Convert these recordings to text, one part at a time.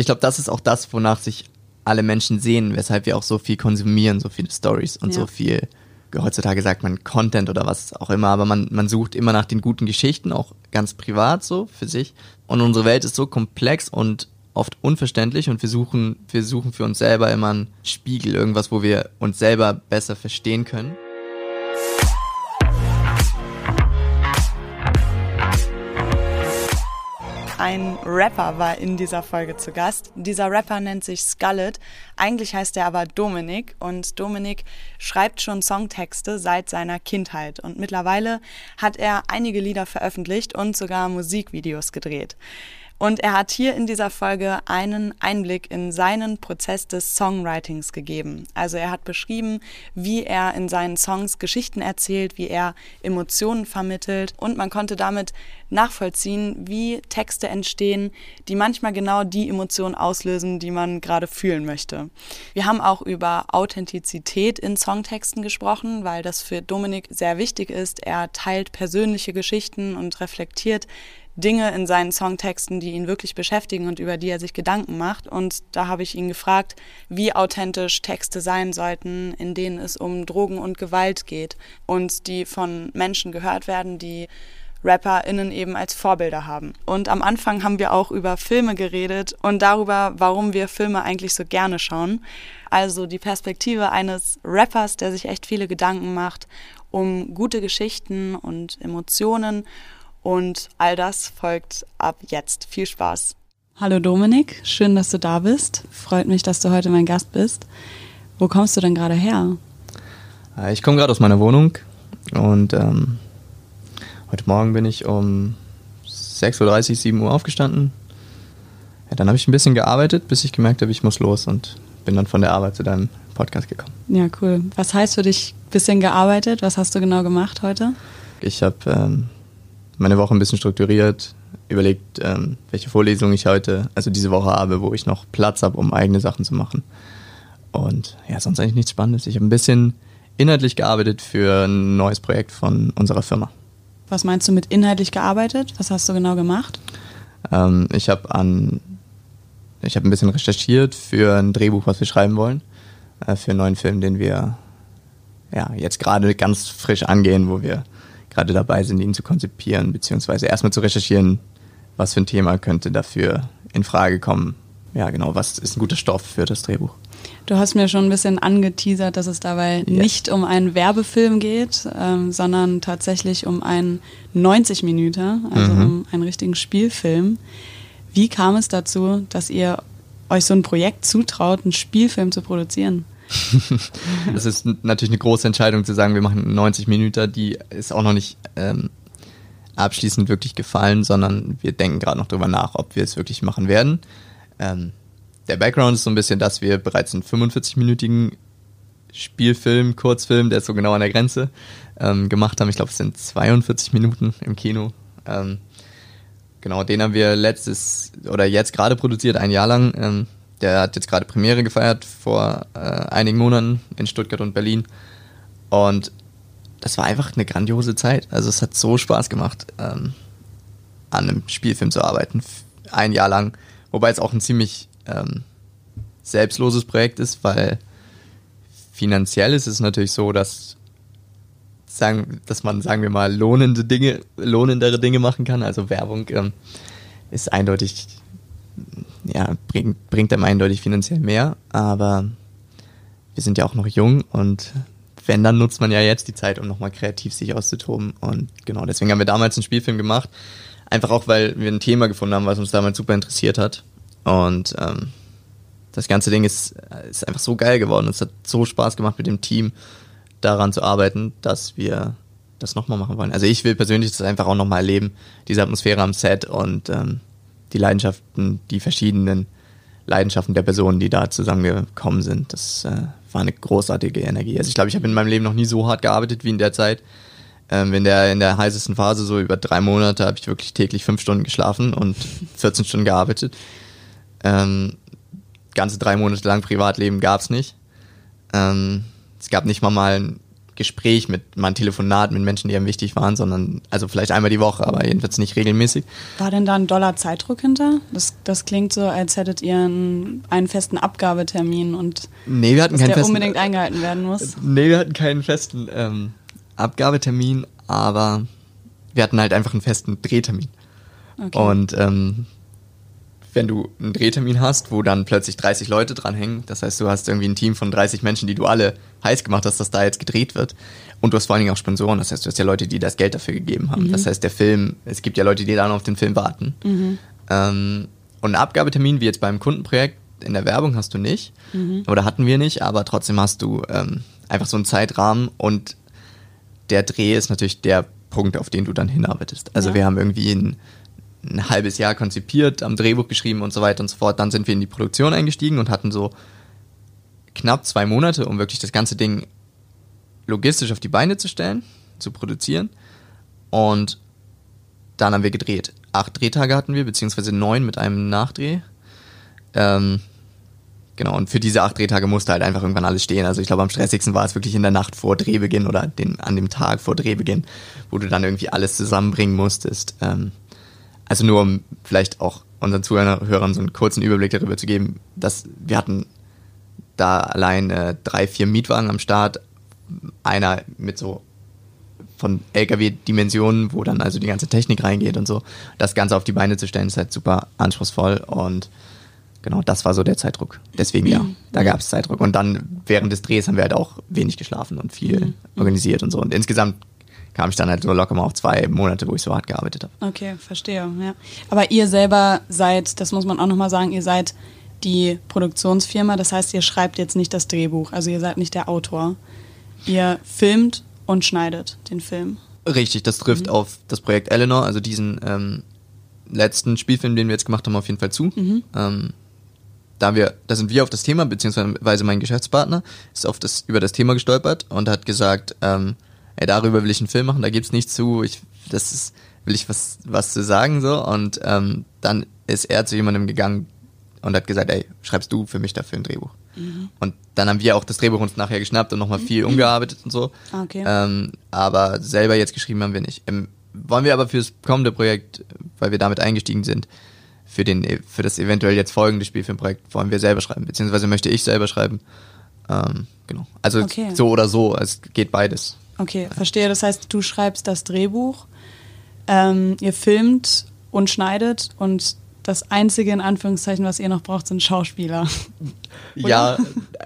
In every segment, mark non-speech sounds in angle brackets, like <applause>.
ich glaube, das ist auch das, wonach sich alle Menschen sehen, weshalb wir auch so viel konsumieren, so viele Stories und ja. so viel, heutzutage sagt man Content oder was auch immer, aber man, man sucht immer nach den guten Geschichten, auch ganz privat so für sich. Und unsere Welt ist so komplex und oft unverständlich und wir suchen, wir suchen für uns selber immer einen Spiegel, irgendwas, wo wir uns selber besser verstehen können. Ein Rapper war in dieser Folge zu Gast. Dieser Rapper nennt sich Skullet. Eigentlich heißt er aber Dominik und Dominik schreibt schon Songtexte seit seiner Kindheit und mittlerweile hat er einige Lieder veröffentlicht und sogar Musikvideos gedreht. Und er hat hier in dieser Folge einen Einblick in seinen Prozess des Songwritings gegeben. Also er hat beschrieben, wie er in seinen Songs Geschichten erzählt, wie er Emotionen vermittelt und man konnte damit nachvollziehen, wie Texte entstehen, die manchmal genau die Emotionen auslösen, die man gerade fühlen möchte. Wir haben auch über Authentizität in Songtexten gesprochen, weil das für Dominik sehr wichtig ist. Er teilt persönliche Geschichten und reflektiert Dinge in seinen Songtexten, die ihn wirklich beschäftigen und über die er sich Gedanken macht. Und da habe ich ihn gefragt, wie authentisch Texte sein sollten, in denen es um Drogen und Gewalt geht und die von Menschen gehört werden, die RapperInnen eben als Vorbilder haben. Und am Anfang haben wir auch über Filme geredet und darüber, warum wir Filme eigentlich so gerne schauen. Also die Perspektive eines Rappers, der sich echt viele Gedanken macht um gute Geschichten und Emotionen und all das folgt ab jetzt. Viel Spaß. Hallo Dominik, schön, dass du da bist. Freut mich, dass du heute mein Gast bist. Wo kommst du denn gerade her? Äh, ich komme gerade aus meiner Wohnung und ähm, heute Morgen bin ich um 6.30 Uhr, 7 Uhr aufgestanden. Ja, dann habe ich ein bisschen gearbeitet, bis ich gemerkt habe, ich muss los und bin dann von der Arbeit zu deinem Podcast gekommen. Ja, cool. Was heißt für dich ein bisschen gearbeitet? Was hast du genau gemacht heute? Ich habe ähm, meine Woche ein bisschen strukturiert, überlegt, ähm, welche Vorlesungen ich heute, also diese Woche habe, wo ich noch Platz habe, um eigene Sachen zu machen. Und ja, sonst eigentlich nichts Spannendes. Ich habe ein bisschen inhaltlich gearbeitet für ein neues Projekt von unserer Firma. Was meinst du mit inhaltlich gearbeitet? Was hast du genau gemacht? Ähm, ich habe an, ich habe ein bisschen recherchiert für ein Drehbuch, was wir schreiben wollen, äh, für einen neuen Film, den wir ja jetzt gerade ganz frisch angehen, wo wir gerade dabei sind, ihn zu konzipieren, beziehungsweise erstmal zu recherchieren, was für ein Thema könnte dafür in Frage kommen. Ja, genau, was ist ein guter Stoff für das Drehbuch? Du hast mir schon ein bisschen angeteasert, dass es dabei yeah. nicht um einen Werbefilm geht, ähm, sondern tatsächlich um einen 90 Minuten, also mhm. um einen richtigen Spielfilm. Wie kam es dazu, dass ihr euch so ein Projekt zutraut, einen Spielfilm zu produzieren? <laughs> das ist natürlich eine große Entscheidung zu sagen, wir machen 90 Minuten, die ist auch noch nicht ähm, abschließend wirklich gefallen, sondern wir denken gerade noch darüber nach, ob wir es wirklich machen werden. Ähm, der Background ist so ein bisschen, dass wir bereits einen 45-minütigen Spielfilm, Kurzfilm, der ist so genau an der Grenze, ähm, gemacht haben. Ich glaube, es sind 42 Minuten im Kino. Ähm, genau, den haben wir letztes oder jetzt gerade produziert, ein Jahr lang. Der hat jetzt gerade Premiere gefeiert vor äh, einigen Monaten in Stuttgart und Berlin. Und das war einfach eine grandiose Zeit. Also es hat so Spaß gemacht, ähm, an einem Spielfilm zu arbeiten. Ein Jahr lang. Wobei es auch ein ziemlich ähm, selbstloses Projekt ist, weil finanziell ist es natürlich so, dass sagen, dass man, sagen wir mal, lohnende Dinge, lohnendere Dinge machen kann. Also Werbung ähm, ist eindeutig ja, bringt, bringt einem eindeutig finanziell mehr, aber wir sind ja auch noch jung und wenn, dann nutzt man ja jetzt die Zeit, um nochmal kreativ sich auszutoben. Und genau, deswegen haben wir damals einen Spielfilm gemacht. Einfach auch, weil wir ein Thema gefunden haben, was uns damals super interessiert hat. Und ähm, das ganze Ding ist, ist einfach so geil geworden. Es hat so Spaß gemacht mit dem Team daran zu arbeiten, dass wir das nochmal machen wollen. Also ich will persönlich das einfach auch nochmal erleben, diese Atmosphäre am Set und ähm, die Leidenschaften, die verschiedenen Leidenschaften der Personen, die da zusammengekommen sind. Das äh, war eine großartige Energie. Also ich glaube, ich habe in meinem Leben noch nie so hart gearbeitet wie in der Zeit. Ähm, in, der, in der heißesten Phase, so über drei Monate, habe ich wirklich täglich fünf Stunden geschlafen und <laughs> 14 Stunden gearbeitet. Ähm, ganze drei Monate lang Privatleben gab es nicht. Ähm, es gab nicht mal mal ein Gespräch mit, mal ein Telefonat mit Menschen, die einem wichtig waren, sondern, also vielleicht einmal die Woche, aber jedenfalls nicht regelmäßig. War denn da ein Dollar Zeitdruck hinter? Das, das klingt so, als hättet ihr einen, einen festen Abgabetermin und nee, wir hatten dass keinen der festen, unbedingt eingehalten werden muss. Nee, wir hatten keinen festen ähm, Abgabetermin, aber wir hatten halt einfach einen festen Drehtermin. Okay. Und ähm, wenn du einen Drehtermin hast, wo dann plötzlich 30 Leute dranhängen, das heißt, du hast irgendwie ein Team von 30 Menschen, die du alle heiß gemacht hast, dass da jetzt gedreht wird. Und du hast vor allen Dingen auch Sponsoren, das heißt, du hast ja Leute, die das Geld dafür gegeben haben. Das heißt, der Film, es gibt ja Leute, die dann auf den Film warten. Ähm, und einen Abgabetermin, wie jetzt beim Kundenprojekt, in der Werbung hast du nicht. Oder hatten wir nicht, aber trotzdem hast du ähm, einfach so einen Zeitrahmen und der Dreh ist natürlich der Punkt, auf den du dann hinarbeitest. Also Ja. wir haben irgendwie ein, ein halbes Jahr konzipiert, am Drehbuch geschrieben und so weiter und so fort. Dann sind wir in die Produktion eingestiegen und hatten so knapp zwei Monate, um wirklich das ganze Ding logistisch auf die Beine zu stellen, zu produzieren. Und dann haben wir gedreht. Acht Drehtage hatten wir, beziehungsweise neun mit einem Nachdreh. Ähm, genau, und für diese acht Drehtage musste halt einfach irgendwann alles stehen. Also ich glaube, am stressigsten war es wirklich in der Nacht vor Drehbeginn oder den, an dem Tag vor Drehbeginn, wo du dann irgendwie alles zusammenbringen musstest. Ähm, also nur um vielleicht auch unseren Zuhörern so einen kurzen Überblick darüber zu geben, dass wir hatten da allein äh, drei, vier Mietwagen am Start, einer mit so von LKW-Dimensionen, wo dann also die ganze Technik reingeht und so. Das Ganze auf die Beine zu stellen, ist halt super anspruchsvoll und genau, das war so der Zeitdruck. Deswegen ja, da gab es Zeitdruck. Und dann während des Drehs haben wir halt auch wenig geschlafen und viel organisiert und so. Und insgesamt kam ich dann halt so locker mal auf zwei Monate, wo ich so hart gearbeitet habe. Okay, verstehe, ja. Aber ihr selber seid, das muss man auch nochmal sagen, ihr seid die Produktionsfirma, das heißt, ihr schreibt jetzt nicht das Drehbuch, also ihr seid nicht der Autor. Ihr filmt und schneidet den Film. Richtig, das trifft auf das Projekt Eleanor, also diesen ähm, letzten Spielfilm, den wir jetzt gemacht haben, auf jeden Fall zu. Ähm, da wir, da sind wir auf das Thema, beziehungsweise mein Geschäftspartner ist auf das, über das Thema gestolpert und hat gesagt, ähm, ey, darüber will ich einen Film machen, da gibt's nichts zu, ich, das ist, will ich was, was zu sagen, so. Und ähm, dann ist er zu jemandem gegangen und hat gesagt, ey, schreibst du für mich dafür ein Drehbuch? Und dann haben wir auch das Drehbuch uns nachher geschnappt und nochmal viel umgearbeitet und so. Ah, okay. Ähm, aber selber jetzt geschrieben haben wir nicht. Ähm, wollen wir aber fürs kommende Projekt, weil wir damit eingestiegen sind, für, den, für das eventuell jetzt folgende Spielfilmprojekt, wollen wir selber schreiben, beziehungsweise möchte ich selber schreiben. Ähm, genau. Also Okay. so oder so, es geht beides. Okay, verstehe. Das heißt, du schreibst das Drehbuch, ähm, ihr filmt und schneidet und das einzige in Anführungszeichen, was ihr noch braucht, sind Schauspieler. <laughs> Ja,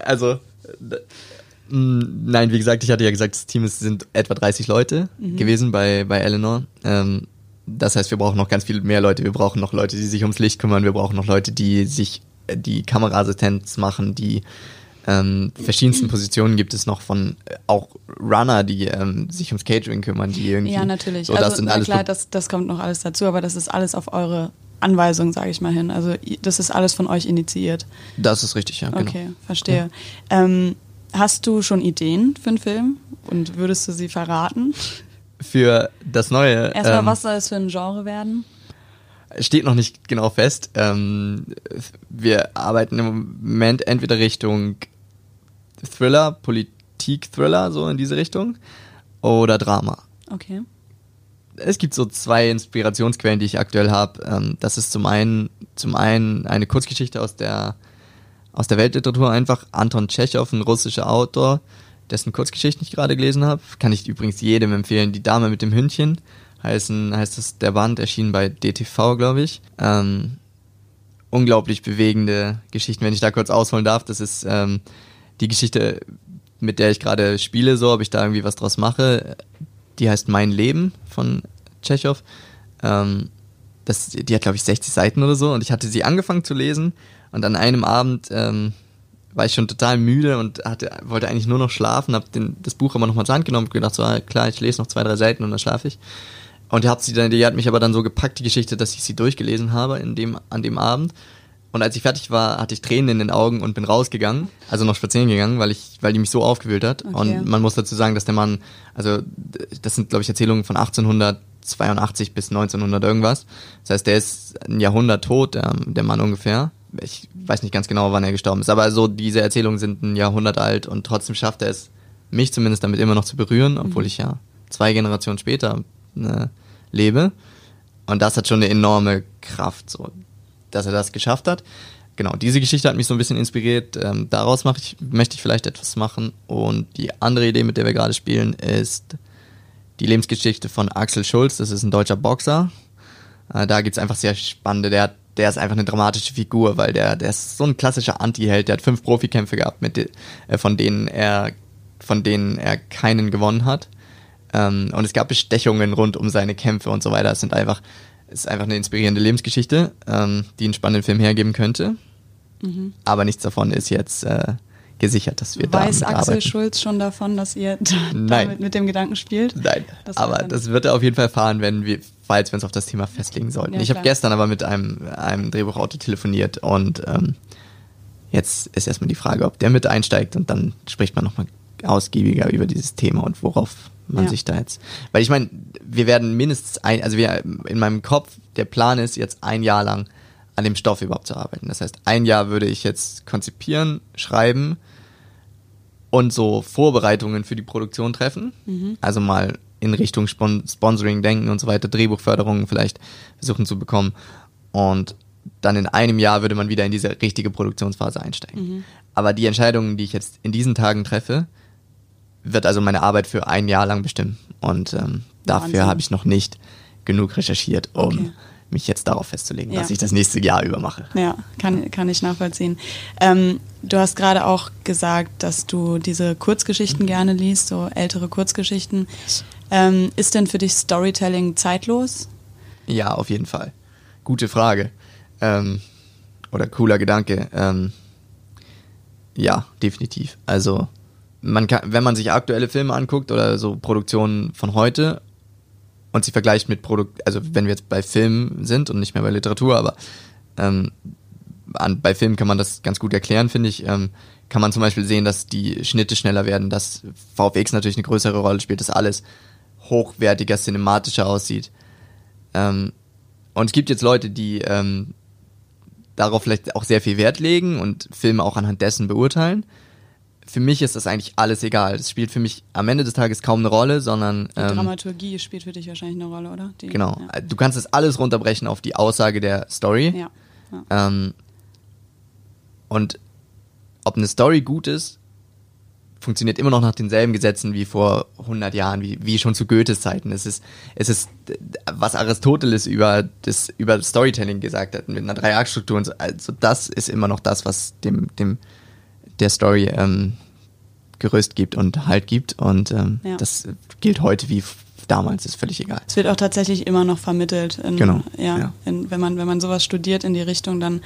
also d- mh, nein, wie gesagt, ich hatte ja gesagt, das Team ist, sind etwa 30 Leute gewesen bei, bei Eleanor. Ähm, das heißt, wir brauchen noch ganz viel mehr Leute. Wir brauchen noch Leute, die sich ums Licht kümmern. Wir brauchen noch Leute, die sich äh, die Kameraassistenz machen. Die ähm, verschiedensten Positionen gibt es noch von äh, auch Runner, die ähm, sich ums Catering kümmern, die irgendwie. Ja, natürlich. So, das also, sind na alles klar, das, das kommt noch alles dazu, aber das ist alles auf eure Anweisung, sage ich mal hin. Also das ist alles von euch initiiert. das ist richtig, ja. Genau. Okay, verstehe. Ähm, hast du schon Ideen für einen Film und würdest du sie verraten? Für das neue. Erstmal, ähm, was soll es für ein Genre werden? steht noch nicht genau fest. Ähm, wir arbeiten im Moment entweder Richtung Thriller, Politik-Thriller, so in diese Richtung, oder Drama. Okay. Es gibt so zwei Inspirationsquellen, die ich aktuell habe. Ähm, das ist zum einen, zum einen eine Kurzgeschichte aus der, aus der Weltliteratur, einfach Anton Tschechow, ein russischer Autor, dessen Kurzgeschichten ich gerade gelesen habe. Kann ich übrigens jedem empfehlen. Die Dame mit dem Hündchen heißen, heißt es der Band, erschienen bei DTV, glaube ich. Ähm, unglaublich bewegende Geschichten, wenn ich da kurz ausholen darf. Das ist ähm, die Geschichte, mit der ich gerade spiele, so, ob ich da irgendwie was draus mache. Die heißt Mein Leben von Tschechow. Ähm, das, die hat, glaube ich, 60 Seiten oder so. Und ich hatte sie angefangen zu lesen. Und an einem Abend ähm, war ich schon total müde und hatte, wollte eigentlich nur noch schlafen. Habe das Buch aber nochmal zur Hand genommen und gedacht, so, ah, klar, ich lese noch zwei, drei Seiten und dann schlafe ich. Und die hat, sie dann, die hat mich aber dann so gepackt, die Geschichte, dass ich sie durchgelesen habe in dem, an dem Abend. Und als ich fertig war, hatte ich Tränen in den Augen und bin rausgegangen, also noch spazieren gegangen, weil ich, weil die mich so aufgewühlt hat. Okay. Und man muss dazu sagen, dass der Mann, also das sind, glaube ich, Erzählungen von 1882 bis 1900 irgendwas. Das heißt, der ist ein Jahrhundert tot, der, der Mann ungefähr. Ich weiß nicht ganz genau, wann er gestorben ist, aber so diese Erzählungen sind ein Jahrhundert alt und trotzdem schafft er es mich zumindest damit immer noch zu berühren, obwohl mhm. ich ja zwei Generationen später äh, lebe. Und das hat schon eine enorme Kraft, so, dass er das geschafft hat. Genau, diese Geschichte hat mich so ein bisschen inspiriert. Ähm, daraus ich, möchte ich vielleicht etwas machen. Und die andere Idee, mit der wir gerade spielen, ist die Lebensgeschichte von Axel Schulz. Das ist ein deutscher Boxer. Äh, da gibt's einfach sehr spannende, der, der ist einfach eine dramatische Figur, weil der, der ist so ein klassischer Anti-Held. Der hat fünf Profikämpfe gehabt, mit, äh, von denen er, von denen er keinen gewonnen hat. Ähm, und es gab Bestechungen rund um seine Kämpfe und so weiter. Es sind einfach, es ist einfach eine inspirierende Lebensgeschichte, ähm, die einen spannenden Film hergeben könnte. Mhm. Aber nichts davon ist jetzt äh, gesichert, dass wir Weiß da Axel arbeiten. Schulz schon davon, dass ihr <laughs> Nein. damit mit dem Gedanken spielt? Nein, das aber das wird er auf jeden Fall erfahren, wenn wir, falls wir uns auf das Thema festlegen sollten. Ja, ich habe gestern aber mit einem, einem Drehbuchautor telefoniert und ähm, jetzt ist erstmal die Frage, ob der mit einsteigt und dann spricht man nochmal ausgiebiger über dieses Thema und worauf man ja. sich da jetzt. Weil ich meine, wir werden mindestens ein, also wir in meinem Kopf, der Plan ist jetzt ein Jahr lang an dem Stoff überhaupt zu arbeiten. Das heißt, ein Jahr würde ich jetzt konzipieren, schreiben und so Vorbereitungen für die Produktion treffen. Mhm. Also mal in Richtung Spon Sponsoring denken und so weiter, Drehbuchförderung vielleicht versuchen zu bekommen. Und dann in einem Jahr würde man wieder in diese richtige Produktionsphase einsteigen. Mhm. Aber die Entscheidungen, die ich jetzt in diesen Tagen treffe, wird also meine Arbeit für ein Jahr lang bestimmen. Und ähm, dafür habe ich noch nicht genug recherchiert, um okay. mich jetzt darauf festzulegen, ja. was ich das nächste Jahr über mache. Ja, kann, kann ich nachvollziehen. Ähm, du hast gerade auch gesagt, dass du diese Kurzgeschichten gerne liest, so ältere Kurzgeschichten. Ähm, ist denn für dich Storytelling zeitlos? Ja, auf jeden Fall. Gute Frage. Ähm, oder cooler Gedanke. Ähm, ja, definitiv. Also man kann, wenn man sich aktuelle Filme anguckt oder so Produktionen von heute und sie vergleicht mit Produkt, also wenn wir jetzt bei Filmen sind und nicht mehr bei Literatur, aber ähm, an, bei Filmen kann man das ganz gut erklären, finde ich. Ähm, kann man zum Beispiel sehen, dass die Schnitte schneller werden, dass VFX natürlich eine größere Rolle spielt, dass alles hochwertiger, cinematischer aussieht. Ähm, und es gibt jetzt Leute, die ähm, darauf vielleicht auch sehr viel Wert legen und Filme auch anhand dessen beurteilen für mich ist das eigentlich alles egal. Das spielt für mich am Ende des Tages kaum eine Rolle, sondern. Die ähm, Dramaturgie spielt für dich wahrscheinlich eine Rolle, oder? Die, genau. Ja. Du kannst es alles runterbrechen auf die Aussage der Story. Ja. ja. Ähm, und ob eine Story gut ist, funktioniert immer noch nach denselben Gesetzen wie vor 100 Jahren, wie, wie schon zu Goethes Zeiten. Es ist, es ist, was Aristoteles über das, über Storytelling gesagt hat, mit einer Dreiaktstruktur und so. Also das ist immer noch das, was dem, dem, der Story ähm, Gerüst gibt und Halt gibt. Und ähm, ja. das gilt heute wie damals, ist völlig egal. Es wird auch tatsächlich immer noch vermittelt. In, genau. Ja, ja. In, wenn, man, wenn man sowas studiert in die Richtung, dann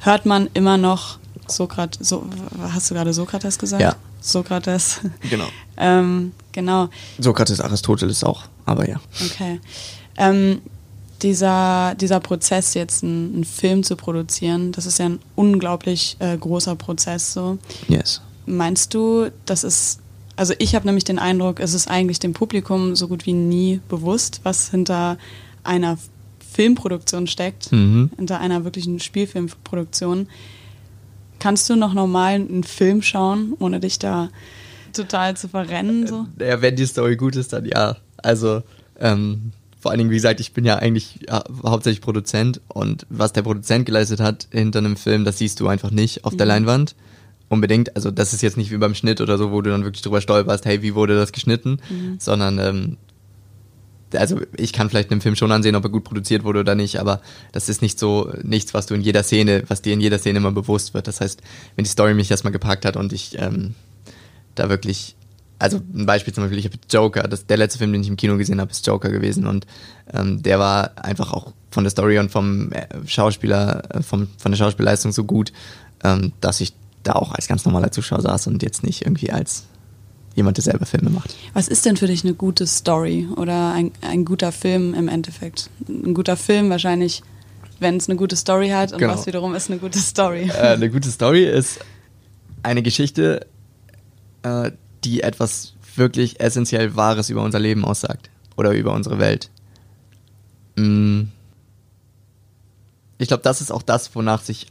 hört man immer noch Sokrates, so, hast du gerade Sokrates gesagt? Ja. Sokrates. Genau. <laughs> ähm, genau. Sokrates, Aristoteles auch, aber ja. Okay. Ähm, dieser, dieser Prozess, jetzt einen, einen, Film zu produzieren, das ist ja ein unglaublich äh, großer Prozess. So. Yes. Meinst du, das ist, also ich habe nämlich den Eindruck, es ist eigentlich dem Publikum so gut wie nie bewusst, was hinter einer Filmproduktion steckt, mhm. hinter einer wirklichen Spielfilmproduktion. Kannst du noch normal einen Film schauen, ohne dich da total zu verrennen? So? Ja, wenn die Story gut ist, dann ja. Also, ähm, vor allen Dingen, wie gesagt, ich bin ja eigentlich ja, hauptsächlich Produzent und was der Produzent geleistet hat hinter einem Film, das siehst du einfach nicht auf mhm. der Leinwand. Unbedingt. Also das ist jetzt nicht wie beim Schnitt oder so, wo du dann wirklich drüber stolperst, hey, wie wurde das geschnitten, mhm. sondern ähm, also ich kann vielleicht einen Film schon ansehen, ob er gut produziert wurde oder nicht, aber das ist nicht so nichts, was du in jeder Szene, was dir in jeder Szene immer bewusst wird. Das heißt, wenn die Story mich erstmal gepackt hat und ich ähm, da wirklich also ein Beispiel zum Beispiel, ich habe Joker, das, der letzte Film, den ich im Kino gesehen habe, ist Joker gewesen und ähm, der war einfach auch von der Story und vom äh, Schauspieler, äh, vom, von der Schauspielleistung so gut, ähm, dass ich da auch als ganz normaler Zuschauer saß und jetzt nicht irgendwie als jemand, der selber Filme macht. Was ist denn für dich eine gute Story oder ein, ein guter Film im Endeffekt? Ein guter Film wahrscheinlich, wenn es eine gute Story hat und genau. was wiederum ist eine gute Story? Äh, eine gute Story ist eine Geschichte, äh, die etwas wirklich essentiell Wahres über unser Leben aussagt oder über unsere Welt. Mm. Ich glaube, das ist auch das, wonach sich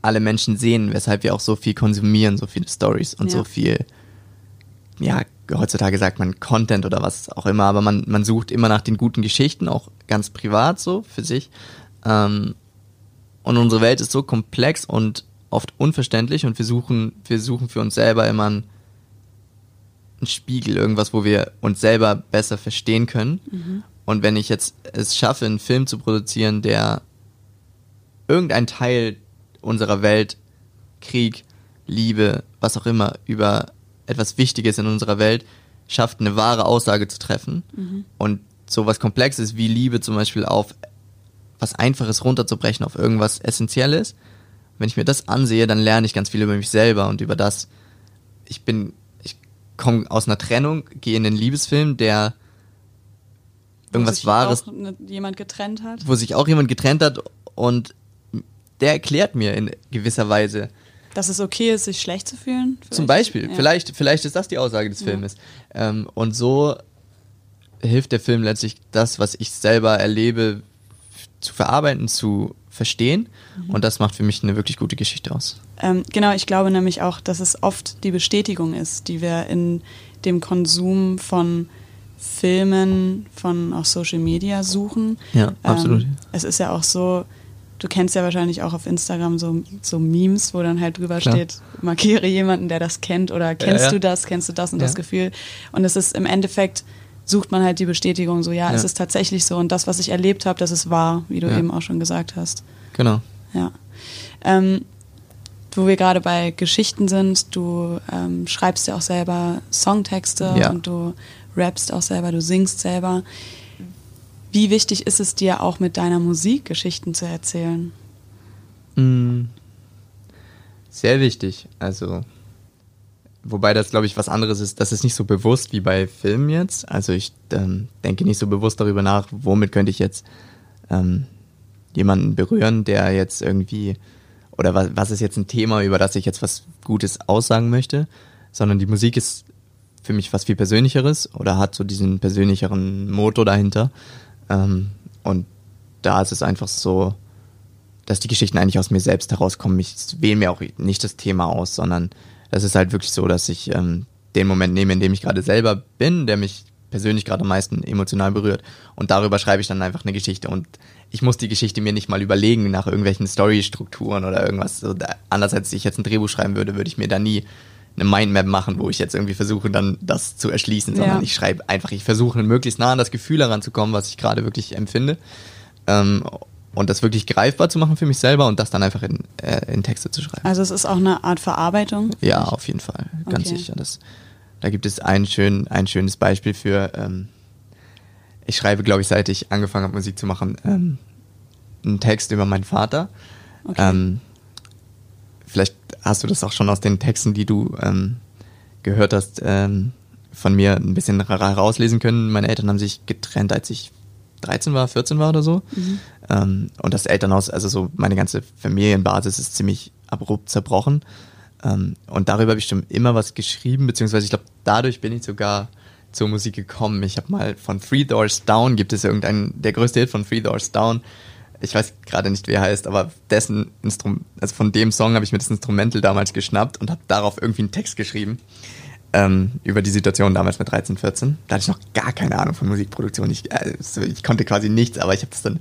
alle Menschen sehen, weshalb wir auch so viel konsumieren, so viele Stories und ja. so viel ja, heutzutage sagt man Content oder was auch immer, aber man, man sucht immer nach den guten Geschichten, auch ganz privat so für sich. Ähm, und unsere Welt ist so komplex und oft unverständlich und wir suchen, wir suchen für uns selber immer einen, einen Spiegel, irgendwas, wo wir uns selber besser verstehen können. Mhm. Und wenn ich jetzt es schaffe, einen Film zu produzieren, der irgendein Teil unserer Welt, Krieg, Liebe, was auch immer, über etwas Wichtiges in unserer Welt schafft, eine wahre Aussage zu treffen mhm. und sowas Komplexes wie Liebe zum Beispiel auf was Einfaches runterzubrechen, auf irgendwas Essentielles. Wenn ich mir das ansehe, dann lerne ich ganz viel über mich selber und über das. Ich bin, komme aus einer Trennung, gehe in einen Liebesfilm, der irgendwas wo sich Wahres. Auch jemand getrennt hat. Wo sich auch jemand getrennt hat und der erklärt mir in gewisser Weise, dass es okay ist, sich schlecht zu fühlen? Vielleicht? Zum Beispiel. Ja. Vielleicht, vielleicht ist das die Aussage des Filmes. Ja. Ähm, und so hilft der Film letztlich das, was ich selber erlebe, zu verarbeiten, zu verstehen. Mhm. Und das macht für mich eine wirklich gute Geschichte aus. Ähm, genau, ich glaube nämlich auch, dass es oft die Bestätigung ist, die wir in dem Konsum von Filmen, von auch Social Media suchen. Ja, absolut. Ähm, es ist ja auch so, du kennst ja wahrscheinlich auch auf Instagram so, so Memes, wo dann halt drüber Klar. steht, markiere jemanden, der das kennt oder kennst ja, ja. du das, kennst du das und ja. das Gefühl. Und es ist im Endeffekt, sucht man halt die Bestätigung, so ja, es ist tatsächlich so und das, was ich erlebt habe, das ist wahr, wie du eben auch schon gesagt hast. Genau. Ja. Ähm, wo wir gerade bei Geschichten sind, du ähm, schreibst ja auch selber Songtexte und du rappst auch selber, du singst selber. Wie wichtig ist es dir auch mit deiner Musik Geschichten zu erzählen? Mm, sehr wichtig. Also, wobei das, glaube ich, was anderes ist. Das ist nicht so bewusst wie bei Filmen jetzt. Also, ich ähm, denke nicht so bewusst darüber nach, womit könnte ich jetzt ähm, jemanden berühren, der jetzt irgendwie, oder was, was ist jetzt ein Thema, über das ich jetzt was Gutes aussagen möchte, sondern die Musik ist für mich was viel Persönlicheres oder hat so diesen persönlicheren Motor dahinter. Ähm, und da ist es einfach so, dass die Geschichten eigentlich aus mir selbst herauskommen. Ich wähle mir auch nicht das Thema aus, sondern es ist halt wirklich so, dass ich ähm, den Moment nehme, in dem ich gerade selber bin, der mich persönlich gerade am meisten emotional berührt. Und darüber schreibe ich dann einfach eine Geschichte. Und ich muss die Geschichte mir nicht mal überlegen nach irgendwelchen Storystrukturen oder irgendwas. So, anders als ich jetzt ein Drehbuch schreiben würde, würde ich mir da nie eine Mindmap machen, wo ich jetzt irgendwie versuche, dann das zu erschließen, sondern ja. ich schreibe einfach, ich versuche möglichst nah an das Gefühl heranzukommen, was ich gerade wirklich empfinde. Ähm, und das wirklich greifbar zu machen für mich selber und das dann einfach in, äh, in Texte zu schreiben. Also es ist auch eine Art Verarbeitung? Ja, auf jeden Fall, ganz okay. sicher. Das, da gibt es ein, schön, ein schönes Beispiel für, ähm, ich schreibe, glaube ich, seit ich angefangen habe, Musik zu machen, ähm, einen Text über meinen Vater. Okay. Ähm, vielleicht hast du das auch schon aus den Texten, die du ähm, gehört hast, ähm, von mir ein bisschen herauslesen können. Meine Eltern haben sich getrennt, als ich 13 war, 14 war oder so. Mhm. Ähm, und das Elternhaus, also so meine ganze Familienbasis ist ziemlich abrupt zerbrochen. Ähm, und darüber habe ich schon immer was geschrieben, beziehungsweise ich glaube, dadurch bin ich sogar zur Musik gekommen. Ich habe mal von Three Doors Down, gibt es irgendeinen, der größte Hit von Three Doors Down, ich weiß gerade nicht, wie er heißt, aber dessen Instrument, also von dem Song habe ich mir das Instrumental damals geschnappt und habe darauf irgendwie einen Text geschrieben ähm, über die Situation damals mit 13, 14. Da hatte ich noch gar keine Ahnung von Musikproduktion. Ich, also ich konnte quasi nichts, aber ich habe das dann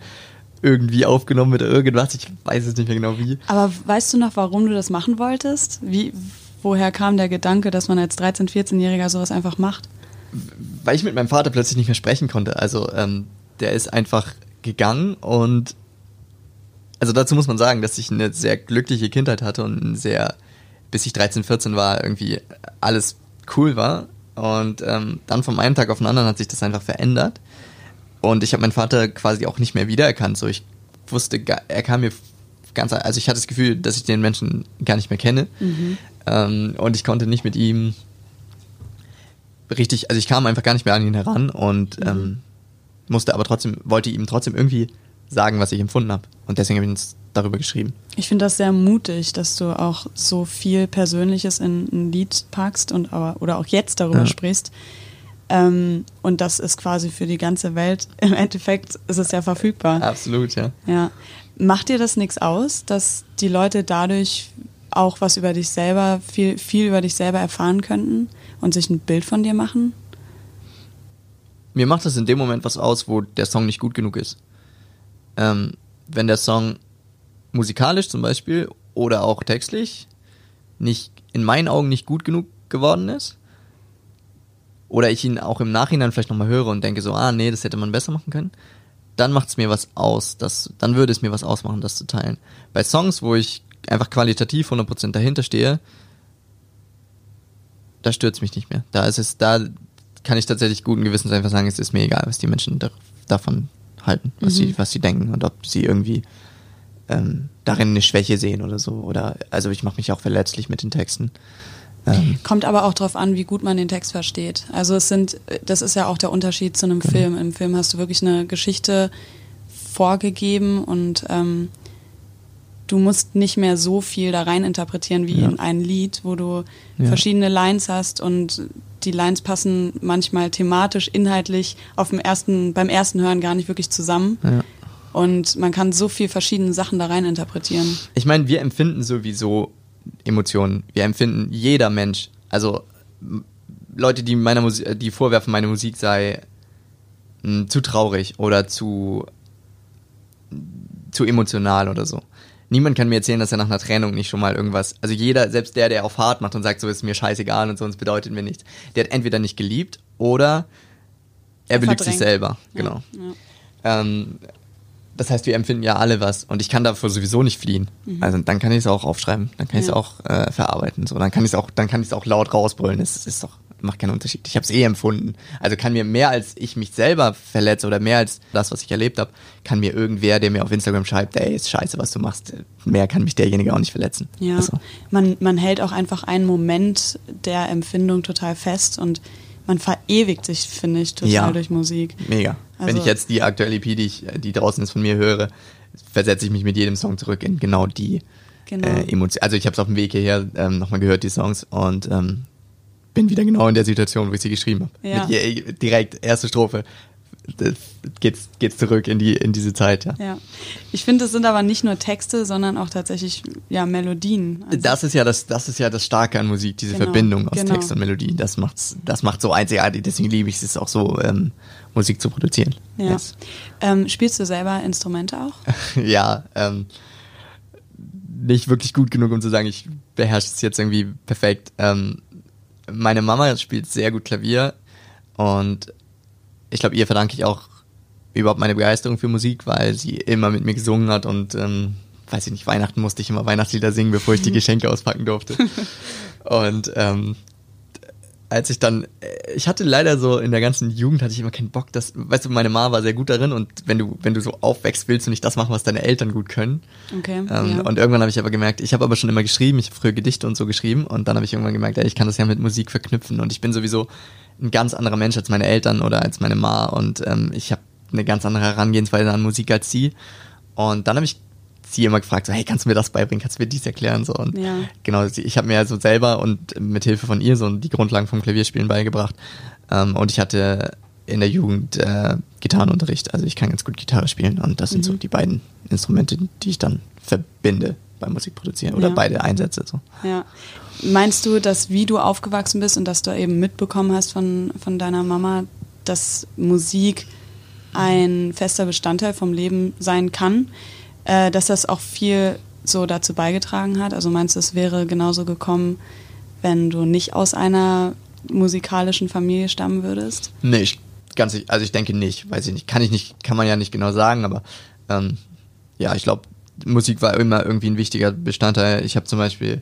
irgendwie aufgenommen mit irgendwas. Ich weiß es nicht mehr genau wie. Aber weißt du noch, warum du das machen wolltest? Wie, woher kam der Gedanke, dass man als 13-, 14-Jähriger sowas einfach macht? Weil ich mit meinem Vater plötzlich nicht mehr sprechen konnte. Also ähm, der ist einfach gegangen und also dazu muss man sagen, dass ich eine sehr glückliche Kindheit hatte und sehr, bis ich 13, 14 war, irgendwie alles cool war. Und ähm, dann vom einen Tag auf den anderen hat sich das einfach verändert. Und ich habe meinen Vater quasi auch nicht mehr wiedererkannt. So, ich wusste, er kam mir ganz, also ich hatte das Gefühl, dass ich den Menschen gar nicht mehr kenne. Mhm. Ähm, und ich konnte nicht mit ihm richtig, also ich kam einfach gar nicht mehr an ihn heran und mhm. ähm, musste aber trotzdem, wollte ihm trotzdem irgendwie sagen, was ich empfunden habe. Und deswegen habe ich uns darüber geschrieben. Ich finde das sehr mutig, dass du auch so viel Persönliches in ein Lied packst und aber, oder auch jetzt darüber ja. sprichst. Ähm, und das ist quasi für die ganze Welt. <laughs> Im Endeffekt ist es ja verfügbar. Absolut, ja. Ja. Macht dir das nichts aus, dass die Leute dadurch auch was über dich selber, viel, viel über dich selber erfahren könnten? und sich ein Bild von dir machen? Mir macht das in dem Moment was aus, wo der Song nicht gut genug ist. Ähm, wenn der Song musikalisch zum Beispiel oder auch textlich nicht in meinen Augen nicht gut genug geworden ist, oder ich ihn auch im Nachhinein vielleicht nochmal höre und denke so, ah nee, das hätte man besser machen können, dann macht es mir was aus, das, dann würde es mir was ausmachen, das zu teilen. Bei Songs, wo ich einfach qualitativ 100% dahinter stehe, da stört es mich nicht mehr. Da ist es, da kann ich tatsächlich guten Gewissens einfach sagen, es ist mir egal, was die Menschen da, davon halten, was, mhm. sie, was sie denken und ob sie irgendwie ähm, darin eine Schwäche sehen oder so. Oder also ich mache mich auch verletzlich mit den Texten. Ähm. Kommt aber auch darauf an, wie gut man den Text versteht. Also es sind, das ist ja auch der Unterschied zu einem genau. Film. Im Film hast du wirklich eine Geschichte vorgegeben und ähm, du musst nicht mehr so viel da rein interpretieren wie ja. in ein Lied, wo du ja. verschiedene Lines hast und die Lines passen manchmal thematisch, inhaltlich auf dem ersten, beim ersten Hören gar nicht wirklich zusammen. Ja. Und man kann so viel verschiedene Sachen da rein interpretieren. Ich meine, wir empfinden sowieso Emotionen. Wir empfinden jeder Mensch. Also Leute, die meiner Musik, die vorwerfen, meine Musik sei mh, hm, zu traurig oder zu zu emotional oder so. Niemand kann mir erzählen, dass er nach einer Trennung nicht schon mal irgendwas, also jeder, selbst der, der auf hart macht und sagt, so ist mir scheißegal und so, uns bedeutet mir nichts, der hat entweder nicht geliebt oder er, er belügt sich selber. Genau. Ja, ja. Ähm, das heißt, wir empfinden ja alle was und ich kann davor sowieso nicht fliehen. Mhm. Also dann kann ich es auch aufschreiben, dann kann ich es ja. auch äh, verarbeiten. So, dann kann ich es auch, dann kann ich es auch laut rausbrüllen. Das ist doch macht keinen Unterschied. Ich habe es eh empfunden. Also kann mir mehr als ich mich selber verletze oder mehr als das, was ich erlebt habe, kann mir irgendwer, der mir auf Instagram schreibt, ey, ist scheiße, was du machst, mehr kann mich derjenige auch nicht verletzen. Ja, also. man, man hält auch einfach einen Moment der Empfindung total fest und man verewigt sich, finde ich, total ja, durch Musik. Mega. Also, Wenn ich jetzt die aktuelle EP, die, ich, die draußen ist, von mir höre, versetze ich mich mit jedem Song zurück in genau die genau. Äh, Emotionen. Also ich habe es auf dem Weg hierher ähm, nochmal gehört, die Songs, und ähm, bin wieder genau in der Situation, wo ich sie geschrieben habe. Ja. direkt erste Strophe geht's, geht's zurück in die in diese Zeit. Ja. ja. Ich finde, es sind aber nicht nur Texte, sondern auch tatsächlich ja Melodien. Also das ist ja das das ist ja das Starke an Musik, diese genau, Verbindung aus genau. Text und Melodie. Das macht's das macht so einzigartig. Deswegen liebe ich es auch so ähm, Musik zu produzieren. Ja. Yes. Ähm, spielst du selber Instrumente auch? <laughs> ja. Ähm, nicht wirklich gut genug, um zu sagen, ich beherrsche es jetzt irgendwie perfekt. Ähm, meine Mama spielt sehr gut Klavier und ich glaube, ihr verdanke ich auch überhaupt meine Begeisterung für Musik, weil sie immer mit mir gesungen hat und ähm, weiß ich nicht, Weihnachten musste ich immer Weihnachtslieder singen, bevor ich die <laughs> Geschenke auspacken durfte. <laughs> Und ähm, als ich dann, äh, ich hatte leider so in der ganzen Jugend hatte ich immer keinen Bock, dass, weißt du, meine Mama war sehr gut darin und wenn du, wenn du so aufwächst, willst du nicht das machen, was deine Eltern gut können. Okay. Ähm, ja. Und irgendwann habe ich aber gemerkt, ich habe aber schon immer geschrieben, ich habe früher Gedichte und so geschrieben und dann habe ich irgendwann gemerkt, ey, ich kann das ja mit Musik verknüpfen und ich bin sowieso ein ganz anderer Mensch als meine Eltern oder als meine Ma und ähm, ich habe eine ganz andere Herangehensweise an Musik als sie. Und dann habe ich sie immer gefragt, so, hey, kannst du mir das beibringen, kannst du mir dies erklären? So, und ja. genau, ich habe mir so selber und mit Hilfe von ihr so die Grundlagen vom Klavierspielen beigebracht. Ähm, und ich hatte in der Jugend äh, Gitarrenunterricht, also ich kann ganz gut Gitarre spielen und das mhm. sind so mhm. die beiden Instrumente, die ich dann verbinde beim Musikproduzieren oder ja. beide einsetze. So. Ja. Meinst du, dass wie du aufgewachsen bist und dass du eben mitbekommen hast von, von deiner Mama, dass Musik ein fester Bestandteil vom Leben sein kann? Äh, dass das auch viel so dazu beigetragen hat? Also meinst du, es wäre genauso gekommen, wenn du nicht aus einer musikalischen Familie stammen würdest? Nee, ich, ganz, also ich denke nicht, weiß ich nicht, kann ich nicht, kann man ja nicht genau sagen, aber ähm, ja, ich glaube, Musik war immer irgendwie ein wichtiger Bestandteil. Ich habe zum Beispiel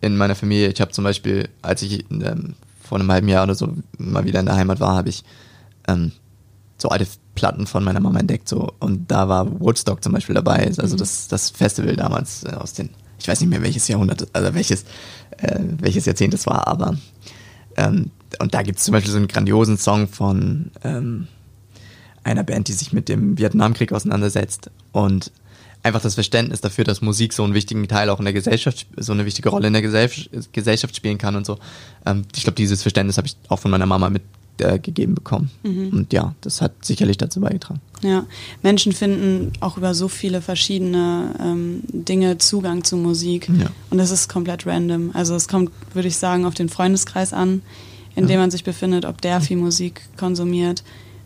in meiner Familie, ich habe zum Beispiel, als ich ähm, vor einem halben Jahr oder so mal wieder in der Heimat war, habe ich ähm, so alte Platten von meiner Mama entdeckt so und da war Woodstock zum Beispiel dabei, also mhm. das, das Festival damals äh, aus den, ich weiß nicht mehr welches Jahrhundert, also welches, äh, welches Jahrzehnt es war, aber ähm, und da gibt es zum Beispiel so einen grandiosen Song von ähm, einer Band, die sich mit dem Vietnamkrieg auseinandersetzt und einfach das Verständnis dafür, dass Musik so einen wichtigen Teil auch in der Gesellschaft, so eine wichtige Rolle in der Gesellschaft, Gesellschaft spielen kann und so. Ähm, ich glaube, dieses Verständnis habe ich auch von meiner Mama mit äh, gegeben bekommen. Mhm. Und ja, das hat sicherlich dazu beigetragen. Ja, Menschen finden auch über so viele verschiedene ähm, Dinge Zugang zu Musik. Ja. Und das ist komplett random. Also es kommt, würde ich sagen, auf den Freundeskreis an, in ja. dem man sich befindet, ob der viel Musik konsumiert.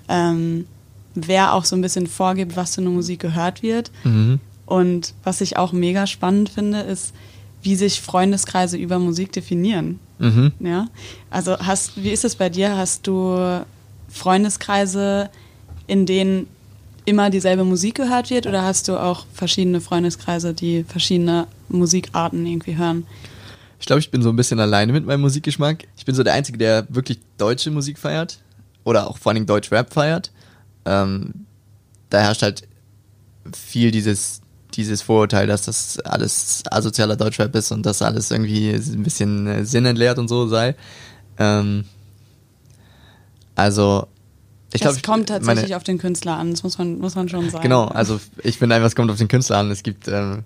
Ähm, wer auch so ein bisschen vorgibt, was für eine Musik gehört wird. Mhm. Und was ich auch mega spannend finde, ist, wie sich Freundeskreise über Musik definieren. Mhm. Ja? Also hast, wie ist es bei dir? Hast du Freundeskreise, in denen immer dieselbe Musik gehört wird oder hast du auch verschiedene Freundeskreise, die verschiedene Musikarten irgendwie hören? Ich glaube, ich bin so ein bisschen alleine mit meinem Musikgeschmack. Ich bin so der Einzige, der wirklich deutsche Musik feiert oder auch vor allem Deutsch-Rap feiert. Ähm, da herrscht halt viel dieses, dieses Vorurteil, dass das alles asozialer Deutschrap ist und dass alles irgendwie ein bisschen äh, sinnentleert und so sei. Ähm, also ich glaube, es kommt tatsächlich meine, auf den Künstler an, das muss man, muss man schon sagen. Genau, also ich finde einfach, es kommt auf den Künstler an. Es gibt, ähm,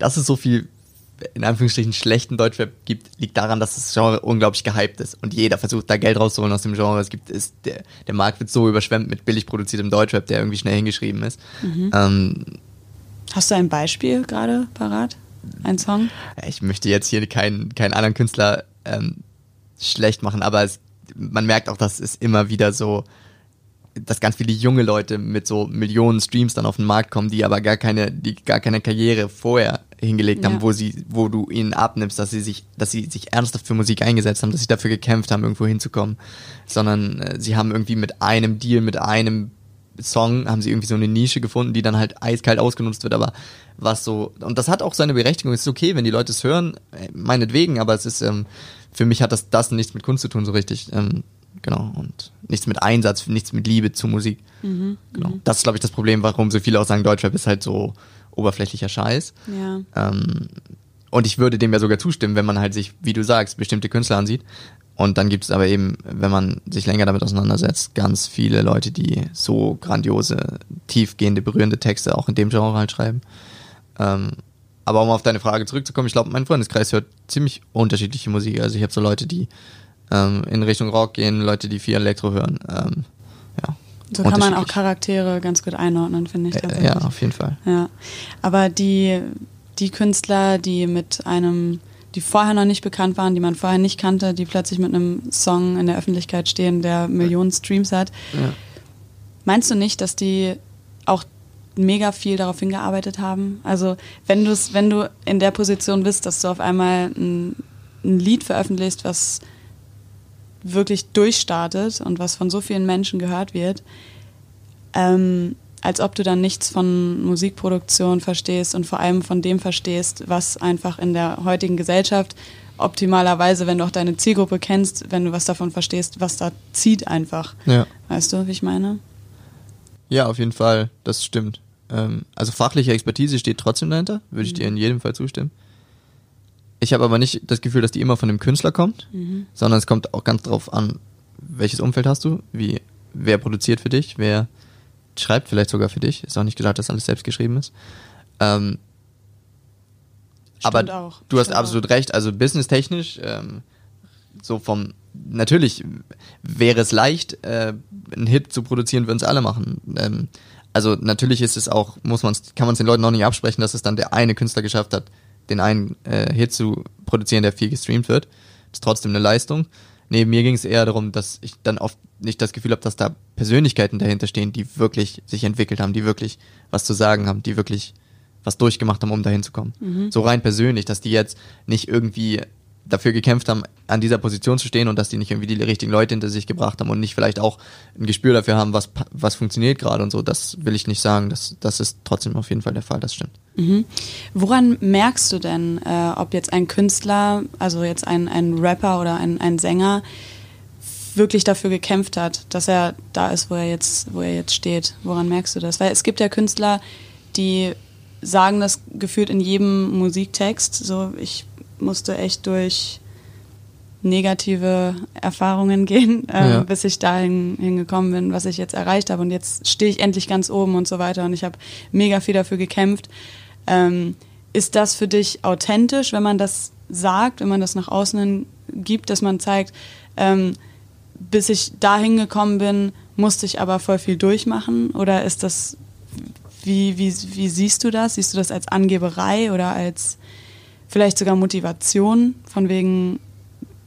dass es so viel, in Anführungsstrichen, schlechten Deutschrap gibt, liegt daran, dass das Genre unglaublich gehypt ist und jeder versucht, da Geld rauszuholen aus dem Genre. Es gibt, ist, der, der Markt wird so überschwemmt mit billig produziertem Deutschrap, der irgendwie schnell hingeschrieben ist. Mhm. Ähm, Hast du ein Beispiel gerade parat? Ein Song? Ich möchte jetzt hier keinen, keinen anderen Künstler ähm, schlecht machen, aber es man merkt auch, dass es immer wieder so, dass ganz viele junge Leute mit so Millionen Streams dann auf den Markt kommen, die aber gar keine, die gar keine Karriere vorher hingelegt ja. haben, wo sie, wo du ihnen abnimmst, dass sie sich, dass sie sich ernsthaft für Musik eingesetzt haben, dass sie dafür gekämpft haben, irgendwo hinzukommen, sondern äh, sie haben irgendwie mit einem Deal, mit einem Song haben sie irgendwie so eine Nische gefunden, die dann halt eiskalt ausgenutzt wird, aber was so, und das hat auch seine Berechtigung, es ist okay, wenn die Leute es hören, äh, meinetwegen, aber es ist, ähm, für mich hat das, das nichts mit Kunst zu tun, so richtig. Ähm, genau. Und nichts mit Einsatz, nichts mit Liebe zu Musik. Mhm, genau. Mhm. Das ist, glaube ich, das Problem, warum so viele auch sagen, Deutschrap ist halt so oberflächlicher Scheiß. Ja. Ähm, und ich würde dem ja sogar zustimmen, wenn man halt sich, wie du sagst, bestimmte Künstler ansieht. Und dann gibt es aber eben, wenn man sich länger damit auseinandersetzt, ganz viele Leute, die so grandiose, tiefgehende, berührende Texte auch in dem Genre halt schreiben. Ähm, aber um auf deine Frage zurückzukommen, ich glaube, mein Freundeskreis hört ziemlich unterschiedliche Musik. Also ich habe so Leute, die ähm, in Richtung Rock gehen, Leute, die viel Elektro hören. Ähm, ja. So kann man auch Charaktere ganz gut einordnen, finde ich. Tatsächlich. Ja, auf jeden Fall. Ja. Aber die, die Künstler, die mit einem, die vorher noch nicht bekannt waren, die man vorher nicht kannte, die plötzlich mit einem Song in der Öffentlichkeit stehen, der Millionen Streams hat, ja. meinst du nicht, dass die auch mega viel darauf hingearbeitet haben. Also wenn du wenn du in der Position bist, dass du auf einmal ein, ein Lied veröffentlichst, was wirklich durchstartet und was von so vielen Menschen gehört wird, ähm, als ob du dann nichts von Musikproduktion verstehst und vor allem von dem verstehst, was einfach in der heutigen Gesellschaft optimalerweise, wenn du auch deine Zielgruppe kennst, wenn du was davon verstehst, was da zieht einfach. Ja. Weißt du, wie ich meine? Ja, auf jeden Fall, das stimmt. Ähm, also fachliche Expertise steht trotzdem dahinter, würde ich dir in jedem Fall zustimmen. Ich habe aber nicht das Gefühl, dass die immer von dem Künstler kommt, mhm. sondern es kommt auch ganz drauf an, welches Umfeld hast du, wie, wer produziert für dich, wer schreibt vielleicht sogar für dich. Ist auch nicht gesagt, dass alles selbst geschrieben ist. Ähm, aber auch. du hast absolut auch. recht, also businesstechnisch, ähm, so vom, natürlich wäre es leicht, äh, einen Hit zu produzieren, würden es alle machen. Ähm, also natürlich ist es auch, muss man kann man es den Leuten auch nicht absprechen, dass es dann der eine Künstler geschafft hat, den einen äh, Hit zu produzieren, der viel gestreamt wird. Das ist trotzdem eine Leistung. Nee, mir ging es eher darum, dass ich dann oft nicht das Gefühl habe, dass da Persönlichkeiten dahinter stehen, die wirklich sich entwickelt haben, die wirklich was zu sagen haben, die wirklich was durchgemacht haben, um dahin zu kommen. Mhm. So rein persönlich, dass die jetzt nicht irgendwie dafür gekämpft haben, an dieser Position zu stehen und dass die nicht irgendwie die richtigen Leute hinter sich gebracht haben und nicht vielleicht auch ein Gespür dafür haben, was, was funktioniert gerade und so. Das will ich nicht sagen. Das, das ist trotzdem auf jeden Fall der Fall, das stimmt. Mhm. Woran merkst du denn, äh, ob jetzt ein Künstler, also jetzt ein, ein Rapper oder ein, ein Sänger, wirklich dafür gekämpft hat, dass er da ist, wo er jetzt, wo er jetzt steht? Woran merkst du das? Weil es gibt ja Künstler, die sagen das gefühlt in jedem Musiktext. So, ich musste echt durch negative Erfahrungen <laughs> gehen, äh, ja. bis ich dahin hingekommen bin, was ich jetzt erreicht habe. Und jetzt stehe ich endlich ganz oben und so weiter. Und ich habe mega viel dafür gekämpft. Ähm, ist das für dich authentisch, wenn man das sagt, wenn man das nach außen gibt, dass man zeigt, ähm, bis ich dahin gekommen bin, musste ich aber voll viel durchmachen? Oder ist das, wie, wie, wie siehst du das? Siehst du das als Angeberei oder als vielleicht sogar Motivation, von wegen,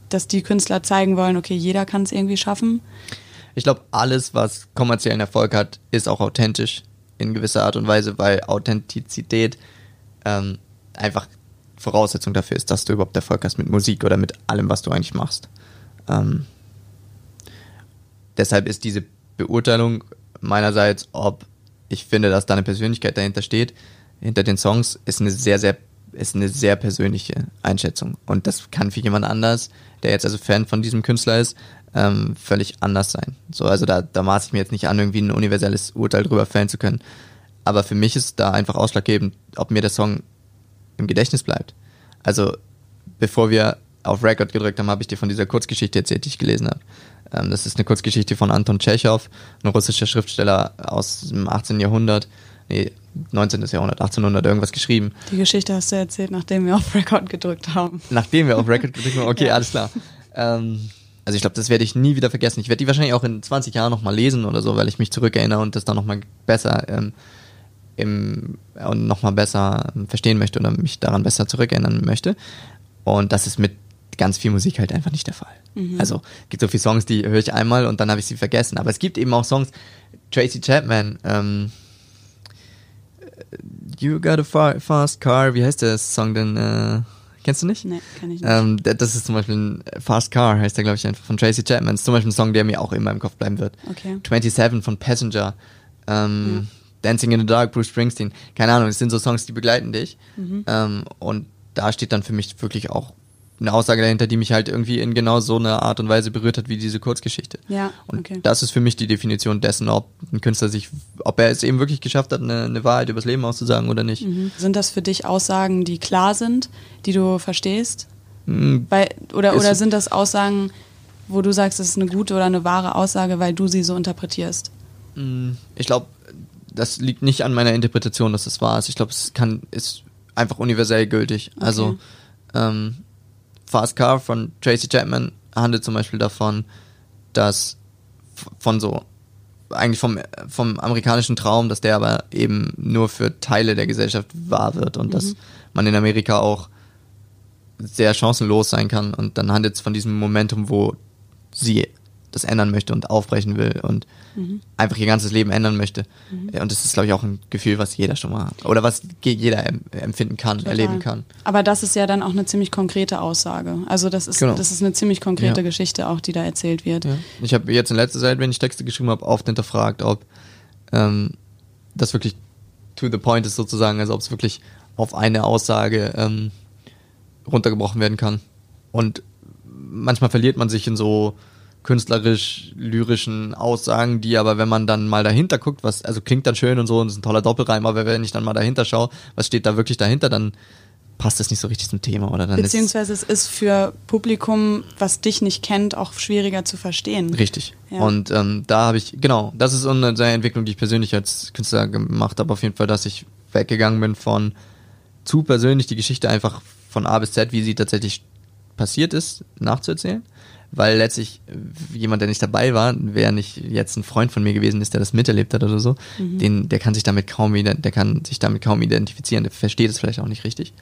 dass die Künstler zeigen wollen, okay, jeder kann es irgendwie schaffen? Ich glaube, alles, was kommerziellen Erfolg hat, ist auch authentisch in gewisser Art und Weise, weil Authentizität ähm, einfach Voraussetzung dafür ist, dass du überhaupt Erfolg hast mit Musik oder mit allem, was du eigentlich machst. Ähm, deshalb ist diese Beurteilung meinerseits, ob ich finde, dass da eine Persönlichkeit dahinter steht, hinter den Songs, ist eine sehr, sehr, ist eine sehr persönliche Einschätzung. Und das kann für jemand anders, der jetzt also Fan von diesem Künstler ist, ähm, völlig anders sein. So, also da, da maße ich mir jetzt nicht an, irgendwie ein universelles Urteil drüber fällen zu können. Aber für mich ist da einfach ausschlaggebend, ob mir der Song im Gedächtnis bleibt. Also, bevor wir auf Record gedrückt haben, habe ich dir von dieser Kurzgeschichte erzählt, die ich gelesen habe. Ähm, das ist eine Kurzgeschichte von Anton Tschechow, ein russischer Schriftsteller aus dem 18. Jahrhundert, nee, 19. Jahrhundert, 1800 irgendwas geschrieben. Die Geschichte hast du erzählt, nachdem wir auf Record gedrückt haben. Nachdem wir auf <laughs> Record gedrückt haben, okay, ja. alles klar. Ähm, also ich glaube, das werde ich nie wieder vergessen. Ich werde die wahrscheinlich auch in 20 Jahren nochmal lesen oder so, weil ich mich zurückerinnere und das dann nochmal besser ähm, im, und nochmal besser verstehen möchte oder mich daran besser zurückerinnern möchte. Und das ist mit ganz viel Musik halt einfach nicht der Fall. Mhm. Also gibt so viele Songs, die höre ich einmal und dann habe ich sie vergessen. Aber es gibt eben auch Songs, Tracy Chapman, ähm, You Got a Fast Car, wie heißt der Song denn? Äh, Kennst du nicht? Nee, kenn ich nicht. Ähm, das ist zum Beispiel ein Fast Car, heißt der, glaube ich, einfach von Tracy Chapman. Das ist zum Beispiel ein Song, der mir auch immer im Kopf bleiben wird. Okay. 27 von Passenger. Ähm, ja. Dancing in the Dark, Bruce Springsteen. Keine Ahnung, es sind so Songs, die begleiten dich. Mhm. Ähm, und da steht dann für mich wirklich auch eine Aussage dahinter, die mich halt irgendwie in genau so einer Art und Weise berührt hat wie diese Kurzgeschichte. Ja, und okay. das ist für mich die Definition dessen, ob ein Künstler sich, ob er es eben wirklich geschafft hat, eine, eine Wahrheit übers Leben auszusagen oder nicht. Mhm. Sind das für dich Aussagen, die klar sind, die du verstehst? Mhm. Weil, oder, oder sind das Aussagen, wo du sagst, das ist eine gute oder eine wahre Aussage, weil du sie so interpretierst? Mm, ich glaube, das liegt nicht an meiner Interpretation, dass es wahr ist. Ich glaube, es kann, ist einfach universell gültig. Okay. Also ähm, Fast Car von Tracy Chapman handelt zum Beispiel davon, dass von so eigentlich vom, vom amerikanischen Traum, dass der aber eben nur für Teile der Gesellschaft wahr wird und mhm. dass man in Amerika auch sehr chancenlos sein kann. Und dann handelt es von diesem Momentum, wo sie das ändern möchte und aufbrechen will und mhm. einfach ihr ganzes Leben ändern möchte. Mhm. Und das ist, glaube ich, auch ein Gefühl, was jeder schon mal hat. Oder was jeder empfinden kann, Total. erleben kann. Aber das ist ja dann auch eine ziemlich konkrete Aussage. Also das ist, genau. das ist eine ziemlich konkrete ja. Geschichte auch, die da erzählt wird. Ja. Ich habe jetzt in letzter Zeit, wenn ich Texte geschrieben habe, oft hinterfragt, ob ähm, das wirklich to the point ist sozusagen, also ob es wirklich auf eine Aussage ähm, runtergebrochen werden kann. Und manchmal verliert man sich in so künstlerisch-lyrischen Aussagen, die aber, wenn man dann mal dahinter guckt, was, also klingt dann schön und so und ist ein toller Doppelreim, aber wenn ich dann mal dahinter schaue, was steht da wirklich dahinter, dann passt das nicht so richtig zum Thema oder dann Beziehungsweise es ist für Publikum, was dich nicht kennt, auch schwieriger zu verstehen. Richtig. Ja. Und ähm, da habe ich, genau, das ist eine Entwicklung, die ich persönlich als Künstler gemacht habe, auf jeden Fall, dass ich weggegangen bin von zu persönlich die Geschichte einfach von A bis Z, wie sie tatsächlich passiert ist, nachzuerzählen weil letztlich jemand, der nicht dabei war, wer nicht jetzt ein Freund von mir gewesen ist, der das miterlebt hat oder so, mhm. den, der kann sich damit kaum, der kann sich damit kaum identifizieren, der versteht es vielleicht auch nicht richtig.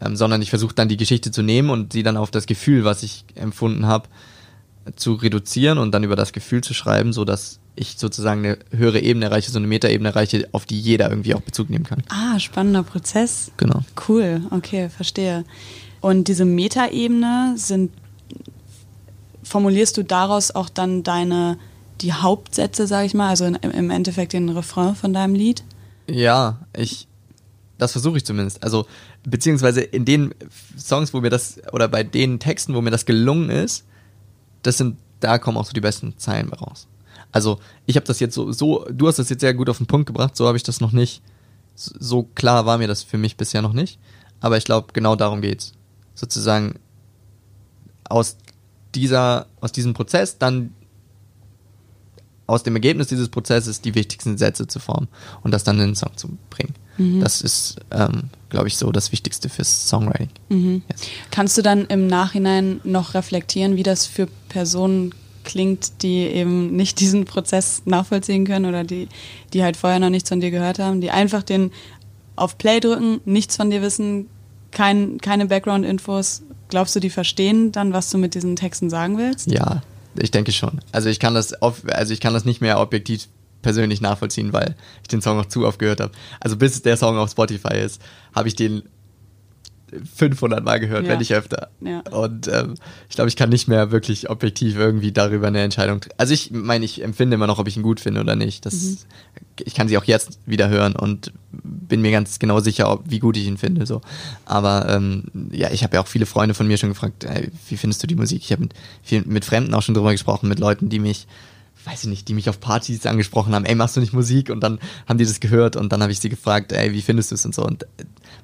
Ähm, sondern ich versuche dann die Geschichte zu nehmen und sie dann auf das Gefühl, was ich empfunden habe, zu reduzieren und dann über das Gefühl zu schreiben, so dass ich sozusagen eine höhere Ebene erreiche, so eine Metaebene erreiche, auf die jeder irgendwie auch Bezug nehmen kann. Ah, spannender Prozess. Genau. Cool, okay, verstehe. Und diese Metaebene sind formulierst du daraus auch dann deine, die Hauptsätze, sag ich mal, also im Endeffekt den Refrain von deinem Lied? Ja, ich, das versuche ich zumindest. Also, beziehungsweise in den Songs, wo mir das, oder bei den Texten, wo mir das gelungen ist, das sind, da kommen auch so die besten Zeilen raus. Also, ich habe das jetzt so, so, du hast das jetzt sehr gut auf den Punkt gebracht, so habe ich das noch nicht, so klar war mir das für mich bisher noch nicht. Aber ich glaube, genau darum geht's. Sozusagen aus dieser, aus diesem Prozess dann aus dem Ergebnis dieses Prozesses die wichtigsten Sätze zu formen und das dann in den Song zu bringen. Mhm. Das ist, ähm, glaube ich, so das Wichtigste fürs Songwriting. Mhm. Yes. Kannst du dann im Nachhinein noch reflektieren, wie das für Personen klingt, die eben nicht <laughs> diesen Prozess nachvollziehen können oder die, die halt vorher noch nichts von dir gehört haben, die einfach den auf Play drücken, nichts von dir wissen, kein, keine Background-Infos. Glaubst du, die verstehen dann, was du mit diesen Texten sagen willst? Ja, ich denke schon. Also ich kann das auf, also ich kann das nicht mehr objektiv persönlich nachvollziehen, weil ich den Song auch zu oft gehört habe. Also bis der Song auf Spotify ist, habe ich den 500 Mal gehört, ja. wenn nicht öfter. Ja. Und ähm, ich glaube, ich kann nicht mehr wirklich objektiv irgendwie darüber eine Entscheidung. Also ich meine, ich empfinde immer noch, ob ich ihn gut finde oder nicht. Das, mhm. Ich kann sie auch jetzt wieder hören und bin mir ganz genau sicher, ob, wie gut ich ihn finde. So. Aber ähm, ja, ich habe ja auch viele Freunde von mir schon gefragt, ey, wie findest du die Musik? Ich habe mit, mit Fremden auch schon drüber gesprochen, mit Leuten, die mich weiß ich nicht, die mich auf Partys angesprochen haben, ey, machst du nicht Musik? Und dann haben die das gehört und dann habe ich sie gefragt, ey, wie findest du es und so. Und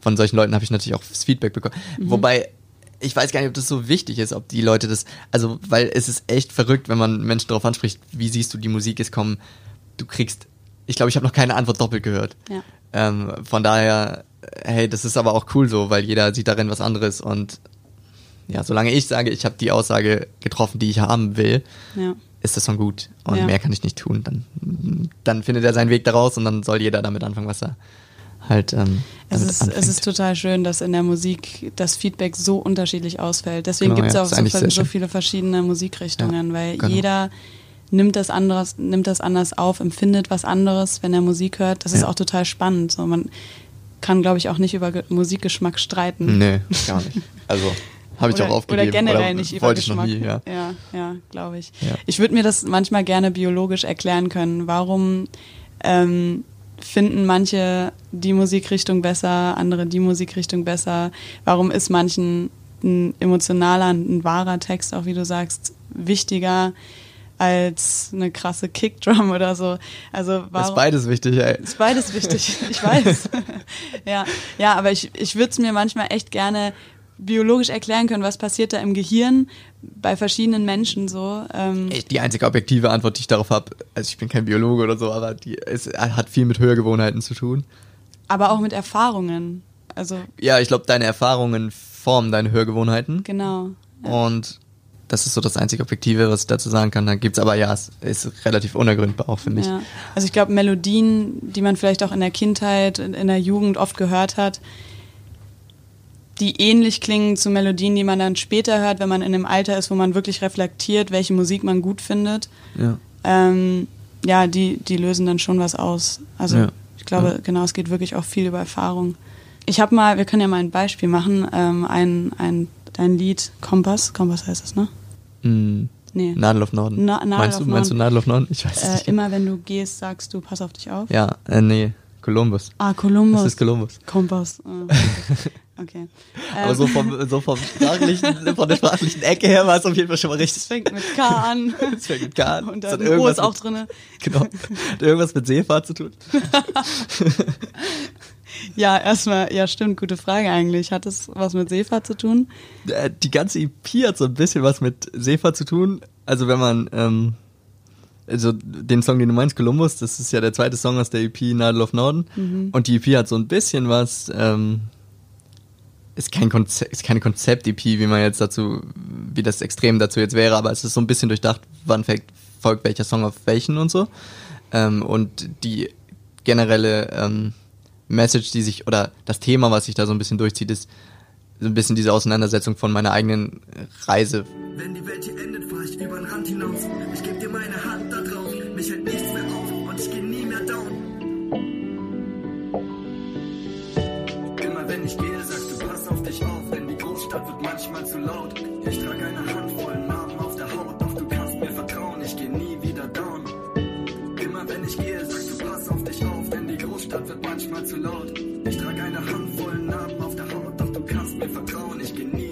von solchen Leuten habe ich natürlich auch das Feedback bekommen. Mhm. Wobei, ich weiß gar nicht, ob das so wichtig ist, ob die Leute das, also, weil es ist echt verrückt, wenn man Menschen darauf anspricht, wie siehst du die Musik ist kommen, du kriegst, ich glaube, ich habe noch keine Antwort doppelt gehört. Ja. Ähm, von daher, hey, das ist aber auch cool so, weil jeder sieht darin was anderes und ja, solange ich sage, ich habe die Aussage getroffen, die ich haben will, ja. Ist das schon gut. Und ja. mehr kann ich nicht tun. Dann, dann findet er seinen Weg daraus und dann soll jeder damit anfangen, was er, halt. Ähm, es, ist, es ist total schön, dass in der Musik das Feedback so unterschiedlich ausfällt. Deswegen genau, gibt es ja, auch so, so, viele verschiedene Musikrichtungen, ja, weil genau. jeder nimmt das anderes, nimmt das anders auf, empfindet was anderes, wenn er Musik hört. Das ist auch total spannend. So, man kann, glaube ich, auch nicht über Musikgeschmack streiten. Nee, <laughs> gar nicht. Also. Habe ich oder, auch aufgegeben. Oder generell oder nicht über Geschmack. Nie, ja, ja, ja glaube ich. Ja. Ich würde mir das manchmal gerne biologisch erklären können. Warum ähm, finden manche die Musikrichtung besser, andere die Musikrichtung besser? Warum ist manchen ein emotionaler, ein wahrer Text, auch wie du sagst, wichtiger als eine krasse Kickdrum <laughs> oder so? Also warum, ist beides wichtig, ey. Ist beides wichtig, ich weiß. <laughs> <laughs> ja, ja, aber ich, ich würde es mir manchmal echt gerne biologisch erklären können, was passiert da im Gehirn bei verschiedenen Menschen so. Ähm die einzige objektive Antwort, die ich darauf habe, also ich bin kein Biologe oder so, aber die es hat viel mit Hörgewohnheiten zu tun. Aber auch mit Erfahrungen. Also ja, ich glaube, deine Erfahrungen formen deine Hörgewohnheiten. Genau. Ja. Und das ist so das einzige Objektive, was ich dazu sagen kann. Da gibt es aber ja, es ist relativ unergründbar auch für mich. Ja. Also ich glaube, Melodien, die man vielleicht auch in der Kindheit, in der Jugend oft gehört hat, die ähnlich klingen zu Melodien, die man dann später hört, wenn man in einem Alter ist, wo man wirklich reflektiert, welche Musik man gut findet. Ja, ähm, ja die, die lösen dann schon was aus. Also ja. ich glaube, ja. genau, es geht wirklich auch viel über Erfahrung. Ich habe mal, wir können ja mal ein Beispiel machen, ähm, ein, ein, ein Lied Kompass, Kompass heißt es, ne? Mm. Nee. Nadel auf Norden. Na, Nadel meinst, auf du, Norden. meinst du Nadel auf Norden? Ich weiß äh, nicht. Immer wenn du gehst, sagst du, pass auf dich auf. Ja, äh, nee. Columbus. Ah, Columbus. Das ist Columbus. Kompass. Ah, <laughs> okay. Aber so vom, so vom sprachlichen, von der sprachlichen Ecke her war es auf jeden Fall schon mal richtig. Es fängt mit K an. <laughs> Es fängt mit K an. Und da ein O ist auch drin. <laughs> Genau. Hat irgendwas mit Seefahrt zu tun? <laughs> ja, erstmal, ja stimmt, gute Frage eigentlich. Hat es was mit Seefahrt zu tun? Äh, die ganze EP hat so ein bisschen was mit Seefahrt zu tun. Also wenn man, ähm, also den Song, den du meinst, Columbus, das ist ja der zweite Song aus der EP Nadel of Norden. Mhm. Und die EP hat so ein bisschen was, ähm, ist kein Konzept, ist keine Konzept-EP, wie man jetzt dazu, wie das extrem dazu jetzt wäre, aber es ist so ein bisschen durchdacht, wann folgt welcher Song auf welchen und so. Ähm, und die generelle ähm, Message, die sich, oder das Thema, was sich da so ein bisschen durchzieht, ist so ein bisschen diese Auseinandersetzung von meiner eigenen Reise. Wenn die Welt hier endet, fahr ich über den Rand hinaus. Ich geb dir meine Hand da drauf. Mich hält nichts mehr auf und ich geh nie mehr down. Wenn ich gehe, sagst du, pass auf dich auf, denn die Großstadt wird manchmal zu laut. Ich trage eine Handvoll Narben auf der Haut, doch du kannst mir vertrauen, ich geh nie wieder down. Immer wenn ich gehe, sagst du, pass auf dich auf, denn die Großstadt wird manchmal zu laut. Ich trage eine Handvoll Narben auf der Haut, doch du kannst mir vertrauen, ich geh nie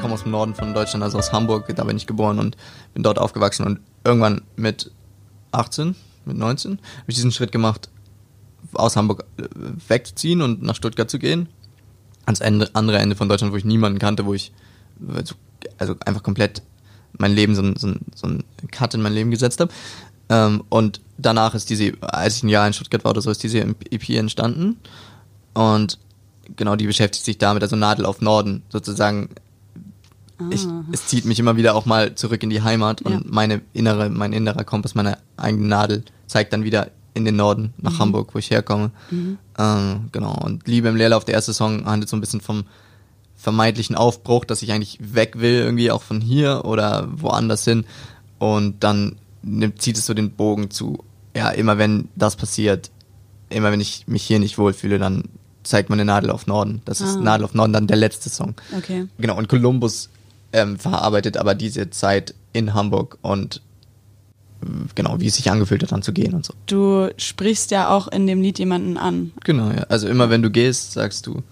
komme aus dem Norden von Deutschland, also aus Hamburg, da bin ich geboren und bin dort aufgewachsen und irgendwann mit 18, mit 19 habe ich diesen Schritt gemacht, aus Hamburg äh, wegzuziehen und nach Stuttgart zu gehen, ans Ende, andere Ende von Deutschland, wo ich niemanden kannte, wo ich also einfach komplett mein Leben, so, so, so ein Cut in mein Leben gesetzt habe. Ähm, und danach ist diese, als ich ein Jahr in Stuttgart war oder so, ist diese EP entstanden. Und genau, die beschäftigt sich damit, also Nadel auf Norden sozusagen. Ich, Ah. es zieht mich immer wieder auch mal zurück in die Heimat und Ja. meine innere, mein innerer Kompass, meine eigene Nadel zeigt dann wieder in den Norden, nach Hamburg, wo ich herkomme. Ähm, genau. Und Liebe im Leerlauf, der erste Song, handelt so ein bisschen vom vermeintlichen Aufbruch, dass ich eigentlich weg will, irgendwie auch von hier oder woanders hin. Und dann nimmt, zieht es so den Bogen zu, ja, immer wenn das passiert, immer wenn ich mich hier nicht wohlfühle, dann zeigt man eine Nadel auf Norden. Das ist Ah. Nadel auf Norden dann der letzte Song. Okay. Genau, und Columbus ähm, verarbeitet aber diese Zeit in Hamburg und äh, genau, wie es sich angefühlt hat, dann zu gehen und so. Du sprichst ja auch in dem Lied jemanden an. Genau, ja. Also immer wenn du gehst, sagst du,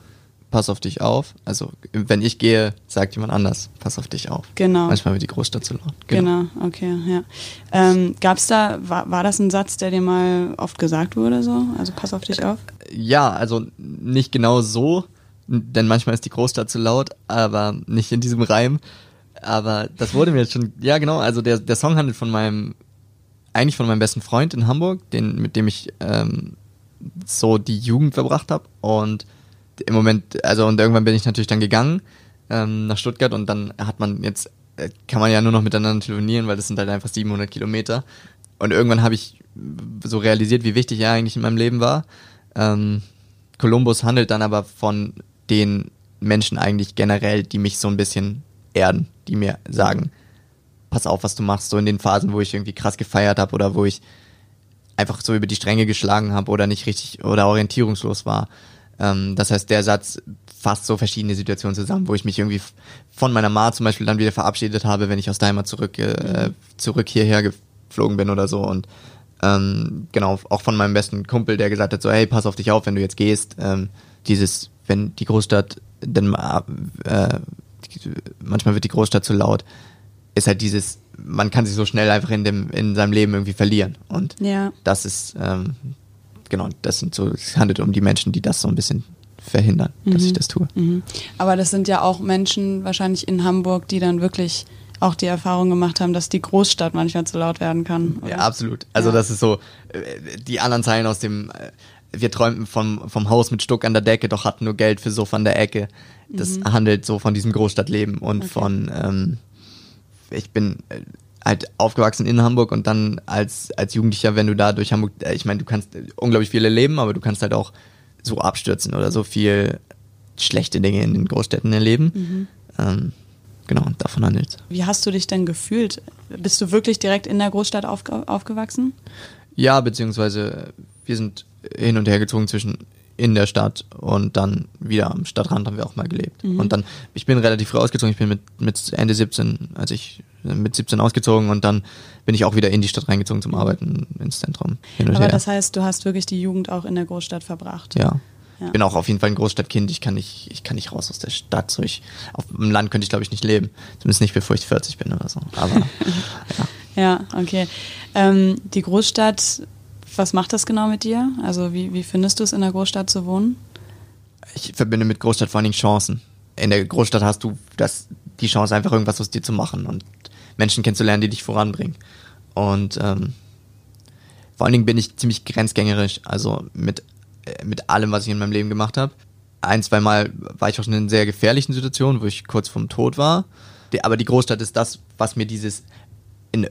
pass auf dich auf. Also wenn ich gehe, sagt jemand anders, pass auf dich auf. Genau. Manchmal wird die Großstadt zu laut. Genau, okay, ja. Ähm, gab's da, war, war das ein Satz, der dir mal oft gesagt wurde so? Also pass auf dich auf? Ja, also nicht genau so, denn manchmal ist die Großstadt zu laut, aber nicht in diesem Reim. Aber das wurde mir jetzt schon, ja genau, also der, der Song handelt von meinem, eigentlich von meinem besten Freund in Hamburg, den, mit dem ich ähm, so die Jugend verbracht habe. Und im Moment, also und irgendwann bin ich natürlich dann gegangen ähm, nach Stuttgart und dann hat man jetzt, äh, kann man ja nur noch miteinander telefonieren, weil das sind halt einfach 700 Kilometer. Und irgendwann habe ich so realisiert, wie wichtig er eigentlich in meinem Leben war. Ähm, Columbus handelt dann aber von den Menschen eigentlich generell, die mich so ein bisschen erden, die mir sagen, pass auf, was du machst, so in den Phasen, wo ich irgendwie krass gefeiert habe oder wo ich einfach so über die Stränge geschlagen habe oder nicht richtig oder orientierungslos war. Ähm, das heißt, der Satz fasst so verschiedene Situationen zusammen, wo ich mich irgendwie von meiner Ma zum Beispiel dann wieder verabschiedet habe, wenn ich aus Heimat zurück, äh, zurück hierher geflogen bin oder so und ähm, genau, auch von meinem besten Kumpel, der gesagt hat, so, hey, pass auf dich auf, wenn du jetzt gehst. Ähm, dieses, wenn die Großstadt, denn äh, manchmal wird die Großstadt zu laut, ist halt dieses, man kann sich so schnell einfach in dem, in seinem Leben irgendwie verlieren. Und Ja. das ist, ähm, genau, das sind so, es handelt um die Menschen, die das so ein bisschen verhindern, dass ich das tue. Mhm. Aber das sind ja auch Menschen wahrscheinlich in Hamburg, die dann wirklich auch die Erfahrung gemacht haben, dass die Großstadt manchmal zu laut werden kann. Oder? Ja, absolut. Also Ja. das ist so, äh, die anderen Zeilen aus dem, äh, wir träumten vom, vom Haus mit Stuck an der Decke, doch hatten nur Geld für Sofa an der Ecke. Das handelt so von diesem Großstadtleben und Mhm. Okay. von, ähm, ich bin äh, halt aufgewachsen in Hamburg und dann als, als Jugendlicher, wenn du da durch Hamburg, äh, ich meine, du kannst äh, unglaublich viel erleben, aber du kannst halt auch so abstürzen oder so viel schlechte Dinge in den Großstädten erleben. Mhm. Ähm, genau, und davon handelt Wie hast du dich denn gefühlt? Bist du wirklich direkt in der Großstadt aufge aufgewachsen? Ja, beziehungsweise wir sind hin und her gezogen zwischen in der Stadt und dann wieder am Stadtrand haben wir auch mal gelebt. Und dann, ich bin relativ früh ausgezogen, ich bin mit, mit Ende 17, also ich mit 17 ausgezogen und dann bin ich auch wieder in die Stadt reingezogen zum Arbeiten ins Zentrum. Aber her. das heißt, du hast wirklich die Jugend auch in der Großstadt verbracht. ja. Ja. Ich bin auch auf jeden Fall ein Großstadtkind. Ich kann nicht, ich kann nicht raus aus der Stadt. So ich, auf dem Land könnte ich glaube ich nicht leben. Zumindest nicht bevor ich 40 bin oder so. Aber <laughs> ja. Ja, okay. Ähm, die Großstadt, was macht das genau mit dir? Also wie, wie findest du es, in der Großstadt zu wohnen? ich verbinde mit Großstadt vor allen Dingen Chancen. In der Großstadt hast du das, die Chance, einfach irgendwas aus dir zu machen und Menschen kennenzulernen, die dich voranbringen. Und ähm, vor allen Dingen bin ich ziemlich grenzgängerisch, also mit, äh, mit allem, was ich in meinem Leben gemacht habe. Ein, zwei Mal war ich auch schon in sehr gefährlichen Situationen, wo ich kurz vorm Tod war. Aber die Großstadt ist das, was mir dieses in, äh,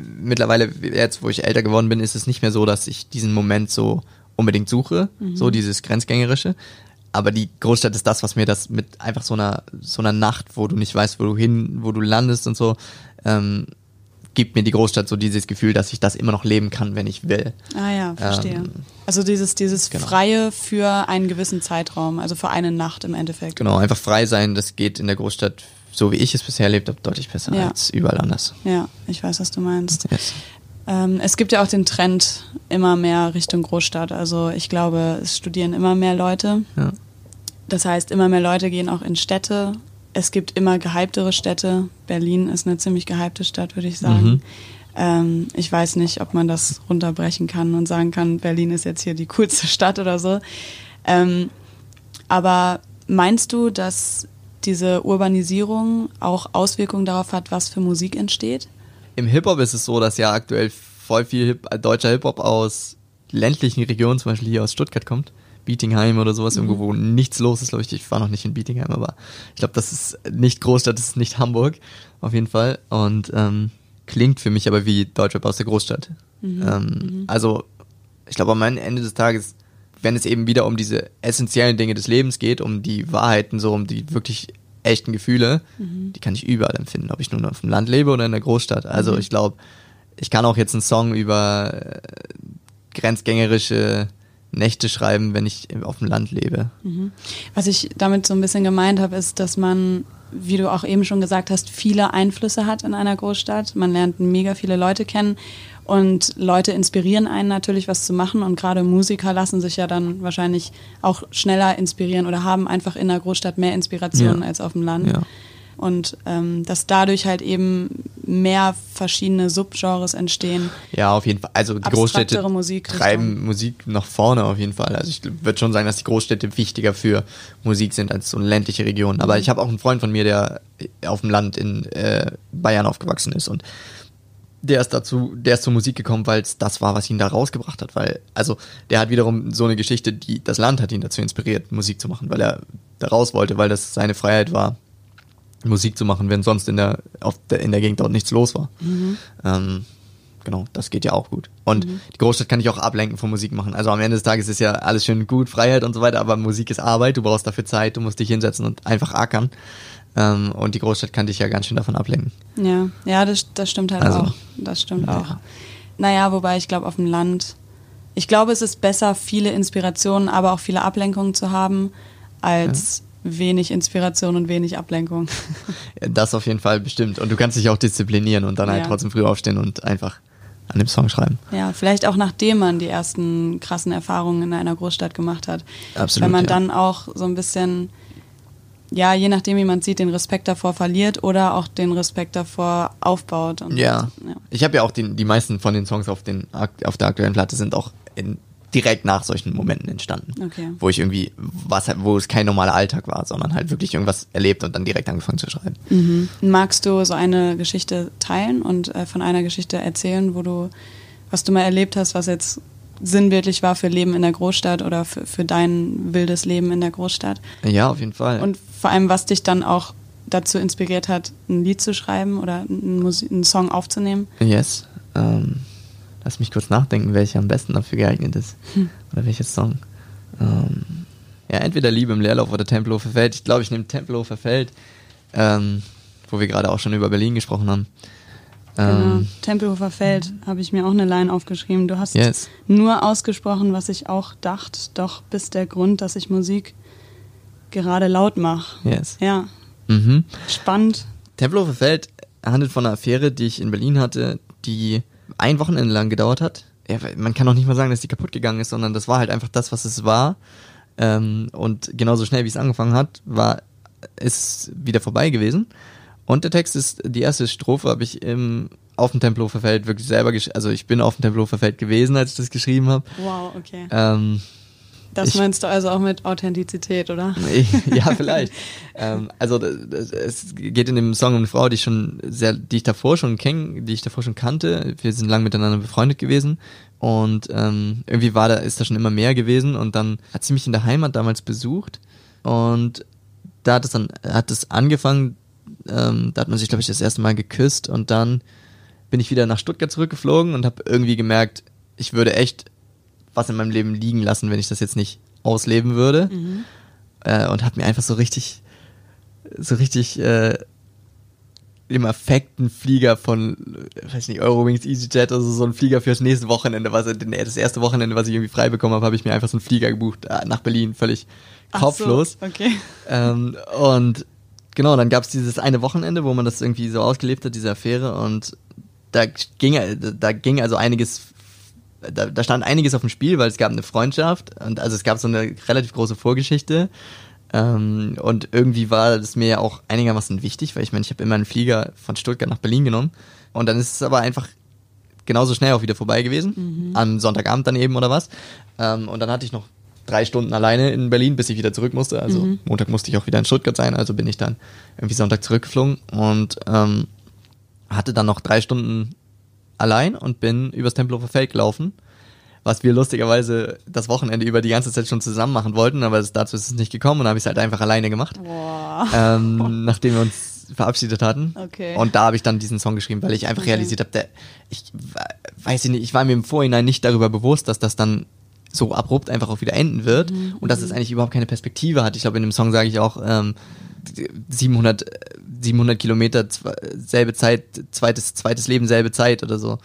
mittlerweile jetzt, wo ich älter geworden bin, ist es nicht mehr so, dass ich diesen Moment so unbedingt suche, so dieses grenzgängerische. Aber die Großstadt ist das, was mir das mit einfach so einer so einer Nacht, wo du nicht weißt, wo du hin, wo du landest und so, ähm, gibt mir die Großstadt so dieses Gefühl, dass ich das immer noch leben kann, wenn ich will. Ah ja, verstehe. Ähm, also dieses, dieses genau. Freie für einen gewissen Zeitraum, also für eine Nacht im Endeffekt. Genau, einfach frei sein, das geht in der Großstadt, so wie ich es bisher erlebt habe, deutlich besser Ja. als überall anders. Ja, ich weiß, was du meinst. Yes. Ähm, es gibt ja auch den Trend immer mehr Richtung Großstadt. Also ich glaube, es studieren immer mehr Leute. Ja. Das heißt, immer mehr Leute gehen auch in Städte. Es gibt immer gehyptere Städte. Berlin ist eine ziemlich gehypte Stadt, würde ich sagen. Mhm. Ähm, ich weiß nicht, ob man das runterbrechen kann und sagen kann, Berlin ist jetzt hier die <laughs> coolste Stadt oder so. Ähm, aber meinst du, dass diese Urbanisierung auch Auswirkungen darauf hat, was für Musik entsteht? Im Hip-Hop ist es so, dass ja aktuell voll viel Hip äh, deutscher Hip-Hop aus ländlichen Regionen, zum Beispiel hier aus Stuttgart kommt, Bietingheim oder sowas, mhm. irgendwo, wo nichts los ist, glaube ich. Ich war noch nicht in Bietingheim, aber ich glaube, das ist nicht Großstadt, das ist nicht Hamburg, auf jeden Fall. Und ähm, klingt für mich aber wie Deutschrap aus der Großstadt. Mhm. Ähm, mhm. Also, ich glaube, am Ende des Tages, wenn es eben wieder um diese essentiellen Dinge des Lebens geht, um die Wahrheiten, so um die wirklich echten Gefühle, mhm. die kann ich überall empfinden, ob ich nun auf dem Land lebe oder in der Großstadt. Also mhm. ich glaube, ich kann auch jetzt einen Song über äh, grenzgängerische Nächte schreiben, wenn ich auf dem Land lebe. Mhm. Was ich damit so ein bisschen gemeint habe, ist, dass man, wie du auch eben schon gesagt hast, viele Einflüsse hat in einer Großstadt. Man lernt mega viele Leute kennen und Leute inspirieren einen natürlich, was zu machen. Und gerade Musiker lassen sich ja dann wahrscheinlich auch schneller inspirieren oder haben einfach in der Großstadt mehr Inspiration ja. als auf dem Land. Ja. Und ähm, dass dadurch halt eben mehr verschiedene Subgenres entstehen. Ja, auf jeden Fall. Also die Großstädte Musik treiben Musik nach vorne auf jeden Fall. Also ich würde schon sagen, dass die Großstädte wichtiger für Musik sind als so ländliche Regionen. Aber mhm. ich habe auch einen Freund von mir, der auf dem Land in äh, Bayern aufgewachsen ist und der ist dazu, der ist zur Musik gekommen, weil es das war, was ihn da rausgebracht hat. Weil, also, der hat wiederum so eine Geschichte, die das Land hat ihn dazu inspiriert, Musik zu machen, weil er da raus wollte, weil das seine Freiheit war, Musik zu machen, wenn sonst in der, auf der, in der Gegend dort nichts los war. Mhm. Ähm, genau, das geht ja auch gut. Und mhm. die Großstadt kann ich auch ablenken von Musik machen. Also am Ende des Tages ist ja alles schön gut, Freiheit und so weiter, aber Musik ist Arbeit, du brauchst dafür Zeit, du musst dich hinsetzen und einfach ackern. Ähm, und die Großstadt kann dich ja ganz schön davon ablenken. Ja, ja, das, das stimmt halt also, auch. Das stimmt ja. auch. Naja, wobei ich glaube, auf dem Land, ich glaube, es ist besser, viele Inspirationen, aber auch viele Ablenkungen zu haben, als ja. wenig Inspiration und wenig Ablenkung. <laughs> Das auf jeden Fall bestimmt. Und du kannst dich auch disziplinieren und dann halt trotzdem früh aufstehen und einfach an dem Song schreiben. Ja, vielleicht auch nachdem man die ersten krassen Erfahrungen in einer Großstadt gemacht hat. Absolut. Weil man ja. dann auch so ein bisschen ja, je nachdem, wie man sieht, den Respekt davor verliert oder auch den Respekt davor aufbaut. Und, ja. ja. Ich habe ja auch den, die meisten von den Songs auf, den, auf der aktuellen Platte sind auch in, direkt nach solchen Momenten entstanden. Okay. Wo ich irgendwie, was wo es kein normaler Alltag war, sondern halt wirklich irgendwas erlebt und dann direkt angefangen zu schreiben. Mhm. Magst du so eine Geschichte teilen und äh, von einer Geschichte erzählen, wo du, was du mal erlebt hast, was jetzt sinnbildlich war für Leben in der Großstadt oder für, für dein wildes Leben in der Großstadt. Ja, auf jeden Fall. Und vor allem, was dich dann auch dazu inspiriert hat, ein Lied zu schreiben oder einen, einen Song aufzunehmen? Yes. Ähm, lass mich kurz nachdenken, welcher am besten dafür geeignet ist. Hm. Oder welches Song. Ähm, ja, entweder Liebe im Leerlauf oder Tempelhofer Feld. Ich glaube, ich nehme Tempelhofer Feld, ähm, wo wir gerade auch schon über Berlin gesprochen haben. Genau. Ähm, Tempelhofer Feld habe ich mir auch eine Line aufgeschrieben. Du hast yes. nur ausgesprochen, was ich auch dachte, doch bist der Grund, dass ich Musik gerade laut mache. Yes. Ja. Mhm. Spannend. Tempelhofer Feld handelt von einer Affäre, die ich in Berlin hatte, die ein Wochenende lang gedauert hat. Ja, man kann auch nicht mal sagen, dass die kaputt gegangen ist, sondern das war halt einfach das, was es war. Ähm, und genauso schnell, wie es angefangen hat, war es wieder vorbei gewesen. Und der Text ist, die erste Strophe habe ich im, auf dem Tempelhofer Feld wirklich selber, also ich bin auf dem Tempelhofer Feld gewesen, als ich das geschrieben habe. Wow, okay. Ähm, das ich, meinst du also auch mit Authentizität, oder? <laughs> ja, <laughs> vielleicht. ähm, also es geht in dem Song um eine Frau, die ich schon sehr, die ich davor schon kenne, die ich davor schon kannte. Wir sind lang miteinander befreundet gewesen und ähm, irgendwie war da ist da schon immer mehr gewesen und dann hat sie mich in der Heimat damals besucht und da hat es dann hat es angefangen, ähm, da hat man sich, glaube ich, das erste Mal geküsst und dann bin ich wieder nach Stuttgart zurückgeflogen und habe irgendwie gemerkt, ich würde echt was in meinem Leben liegen lassen, wenn ich das jetzt nicht ausleben würde. Mhm. Äh, und habe mir einfach so richtig, so richtig äh, im Affekten Flieger von, weiß nicht, Eurowings, EasyJet, also so ein Flieger fürs nächste Wochenende, was das erste Wochenende, was ich irgendwie frei bekommen habe, habe ich mir einfach so einen Flieger gebucht äh, nach Berlin, völlig kopflos. So, okay. Ähm, und genau, dann gab es dieses eine Wochenende, wo man das irgendwie so ausgelebt hat, diese Affäre, und da ging, da ging also einiges, da, da stand einiges auf dem Spiel, weil es gab eine Freundschaft und also es gab so eine relativ große Vorgeschichte. Ähm, und irgendwie war das mir ja auch einigermaßen wichtig, weil ich meine, ich habe immer einen Flieger von Stuttgart nach Berlin genommen. Und dann ist es aber einfach genauso schnell auch wieder vorbei gewesen. Mhm. Am Sonntagabend dann eben oder was. Ähm, und dann hatte ich noch drei Stunden alleine in Berlin, bis ich wieder zurück musste. Also mhm. Montag musste ich auch wieder in Stuttgart sein, also bin ich dann irgendwie Sonntag zurückgeflogen und ähm, hatte dann noch drei Stunden allein und bin übers Tempelhofer Feld gelaufen was wir lustigerweise das Wochenende über die ganze Zeit schon zusammen machen wollten, aber dazu ist es nicht gekommen und habe ich es halt einfach alleine gemacht. Boah. Ähm, <laughs> nachdem wir uns verabschiedet hatten. Okay. Und da habe ich dann diesen Song geschrieben, weil ich einfach Okay. realisiert habe, der, ich weiß ich nicht, ich war mir im Vorhinein nicht darüber bewusst, dass das dann so abrupt einfach auch wieder enden wird Mhm, und dass es eigentlich überhaupt keine Perspektive hat. Ich glaube, in dem Song sage ich auch ähm, 700, 700 Kilometer, selbe Zeit, zweites, zweites Leben, selbe Zeit oder so.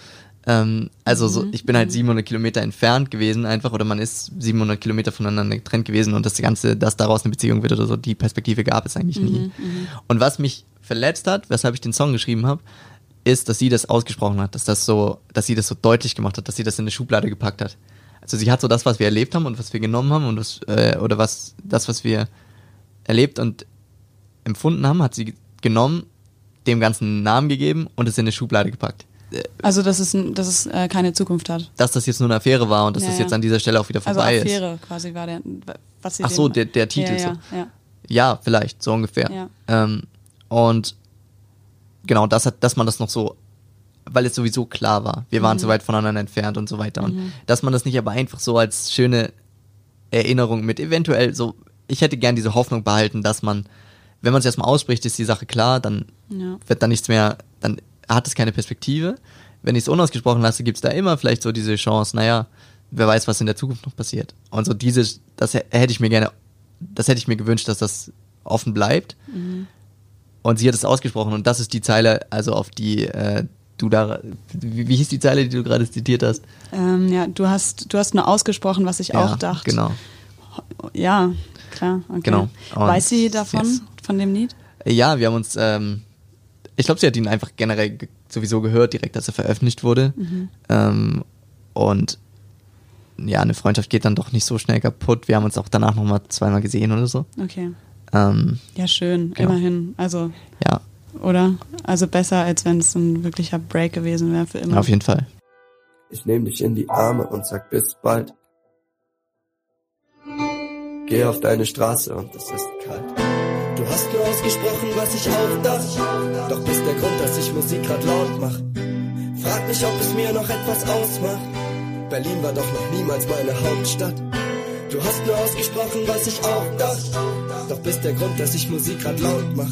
Ähm, also so, ich bin halt 700 Kilometer entfernt gewesen einfach oder man ist 700 Kilometer voneinander getrennt gewesen und das Ganze, dass daraus eine Beziehung wird oder so, die Perspektive gab es eigentlich nie. Und was mich verletzt hat, weshalb ich den Song geschrieben habe, ist, dass sie das ausgesprochen hat, dass das so, dass sie das so deutlich gemacht hat, dass sie das in eine Schublade gepackt hat. Also sie hat so das, was wir erlebt haben und was wir genommen haben und was, äh, oder was, das, was wir erlebt und empfunden haben, hat sie genommen, dem ganzen einen Namen gegeben und es in eine Schublade gepackt. Also, dass es, dass es äh, keine Zukunft hat. Dass das jetzt nur eine Affäre war und dass Ja, das ja. jetzt an dieser Stelle auch wieder Also vorbei ist. Affäre quasi war der, was sie Ach so, der- der Titel ja, ja, so. Ja, Ja, vielleicht, so ungefähr. Ja. Ähm, und genau, das hat, dass man das noch so, weil es sowieso klar war, wir Mhm. waren so weit voneinander entfernt und so weiter. Und dass man das nicht aber einfach so als schöne Erinnerung mit eventuell so, ich hätte gern diese Hoffnung behalten, dass man, wenn man es erstmal ausspricht, ist die Sache klar, dann ja. wird da nichts mehr, dann hat es keine Perspektive. Wenn ich es unausgesprochen lasse, gibt es da immer vielleicht so diese Chance, naja, wer weiß, was in der Zukunft noch passiert. Und so diese, das hä- hätte ich mir gerne, das hätte ich mir gewünscht, dass das offen bleibt. Und sie hat es ausgesprochen und das ist die Zeile, also auf die äh, du da, wie, wie hieß die Zeile, die du gerade zitiert hast? Ähm, ja, du hast, du hast nur ausgesprochen, was ich auch dachte. Genau. Ja, klar. Okay. Genau. Und Weiß sie davon, yes. von dem Lied? Ja, wir haben uns, ähm, ich glaube, sie hat ihn einfach generell ge sowieso gehört, direkt als er veröffentlicht wurde. Ähm, und ja, eine Freundschaft geht dann doch nicht so schnell kaputt. Wir haben uns auch danach nochmal zweimal gesehen oder so. Okay. Ähm, Ja, schön, Genau. immerhin. Also, ja, oder? Also besser, als wenn es ein wirklicher Break gewesen wäre für immer. auf jeden Fall. Ich nehm dich in die Arme und sag bis bald. Geh auf deine Straße und es ist kalt. Du hast nur ausgesprochen, was ich auch dachte. Doch bist der Grund, dass ich Musik grad laut mach. Frag mich, ob es mir noch etwas ausmacht. Berlin war doch noch niemals meine Hauptstadt. Du hast nur ausgesprochen, was ich auch dachte. Doch bist der Grund, dass ich Musik grad laut mach.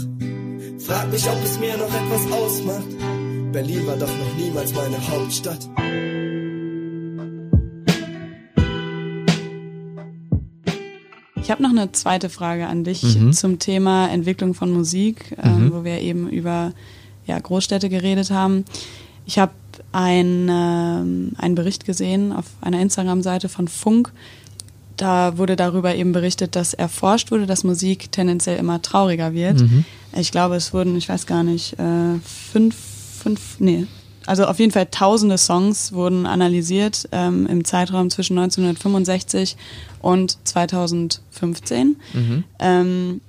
Frag mich, ob es mir noch etwas ausmacht. Berlin war doch noch niemals meine Hauptstadt. Ich habe noch eine zweite Frage an dich Mhm. zum Thema Entwicklung von Musik, ähm, Mhm. wo wir eben über ja, Großstädte geredet haben. Ich habe ein, ähm, einen Bericht gesehen auf einer Instagram-Seite von Funk. Da wurde darüber eben berichtet, dass erforscht wurde, dass Musik tendenziell immer trauriger wird. Mhm. Ich glaube, es wurden, ich weiß gar nicht, äh, fünf, fünf, nee, also auf jeden Fall tausende Songs wurden analysiert ähm, im Zeitraum zwischen 1965 und 2015. Mhm. Ähm,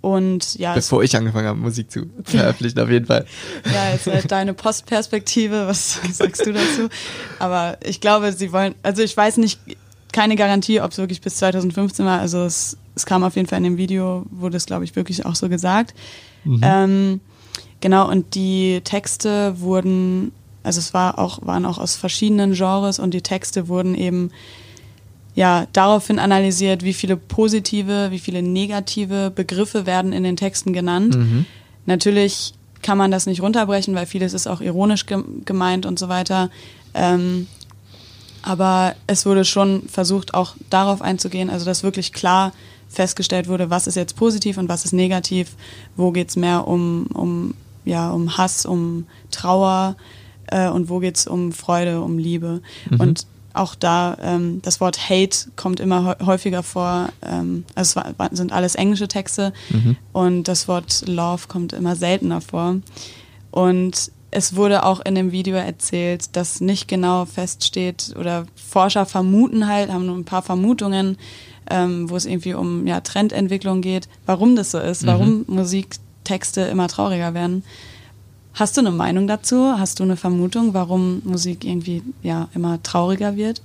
und ja, Bevor ich angefangen habe, Musik zu veröffentlichen, auf jeden Fall. <laughs> ja, jetzt halt deine Postperspektive, was <laughs> sagst du dazu? Aber ich glaube, sie wollen, also ich weiß nicht, keine Garantie, ob es wirklich bis 2015 war. Also es, es kam auf jeden Fall in dem Video, wurde es, glaube ich, wirklich auch so gesagt. Ähm, genau, und die Texte wurden, also es war auch, waren auch aus verschiedenen Genres und die Texte wurden eben ja, daraufhin analysiert, wie viele positive, wie viele negative Begriffe werden in den Texten genannt. Natürlich kann man das nicht runterbrechen, weil vieles ist auch ironisch gem- gemeint und so weiter. Ähm, aber es wurde schon versucht, auch darauf einzugehen, also dass wirklich klar festgestellt wurde, was ist jetzt positiv und was ist negativ, wo geht's mehr um, um, ja, um Hass, um Trauer äh, und wo geht's um Freude, um Liebe. Und auch da, ähm, das Wort Hate kommt immer hä- häufiger vor. Ähm, also es war, sind alles englische Texte und das Wort Love kommt immer seltener vor. Und es wurde auch in dem Video erzählt, dass nicht genau feststeht oder Forscher vermuten halt, haben nur ein paar Vermutungen, ähm, wo es irgendwie um ja, Trendentwicklung geht, warum das so ist, warum Musiktexte immer trauriger werden. Hast du eine Meinung dazu? Hast du eine Vermutung, warum Musik irgendwie ja immer trauriger wird?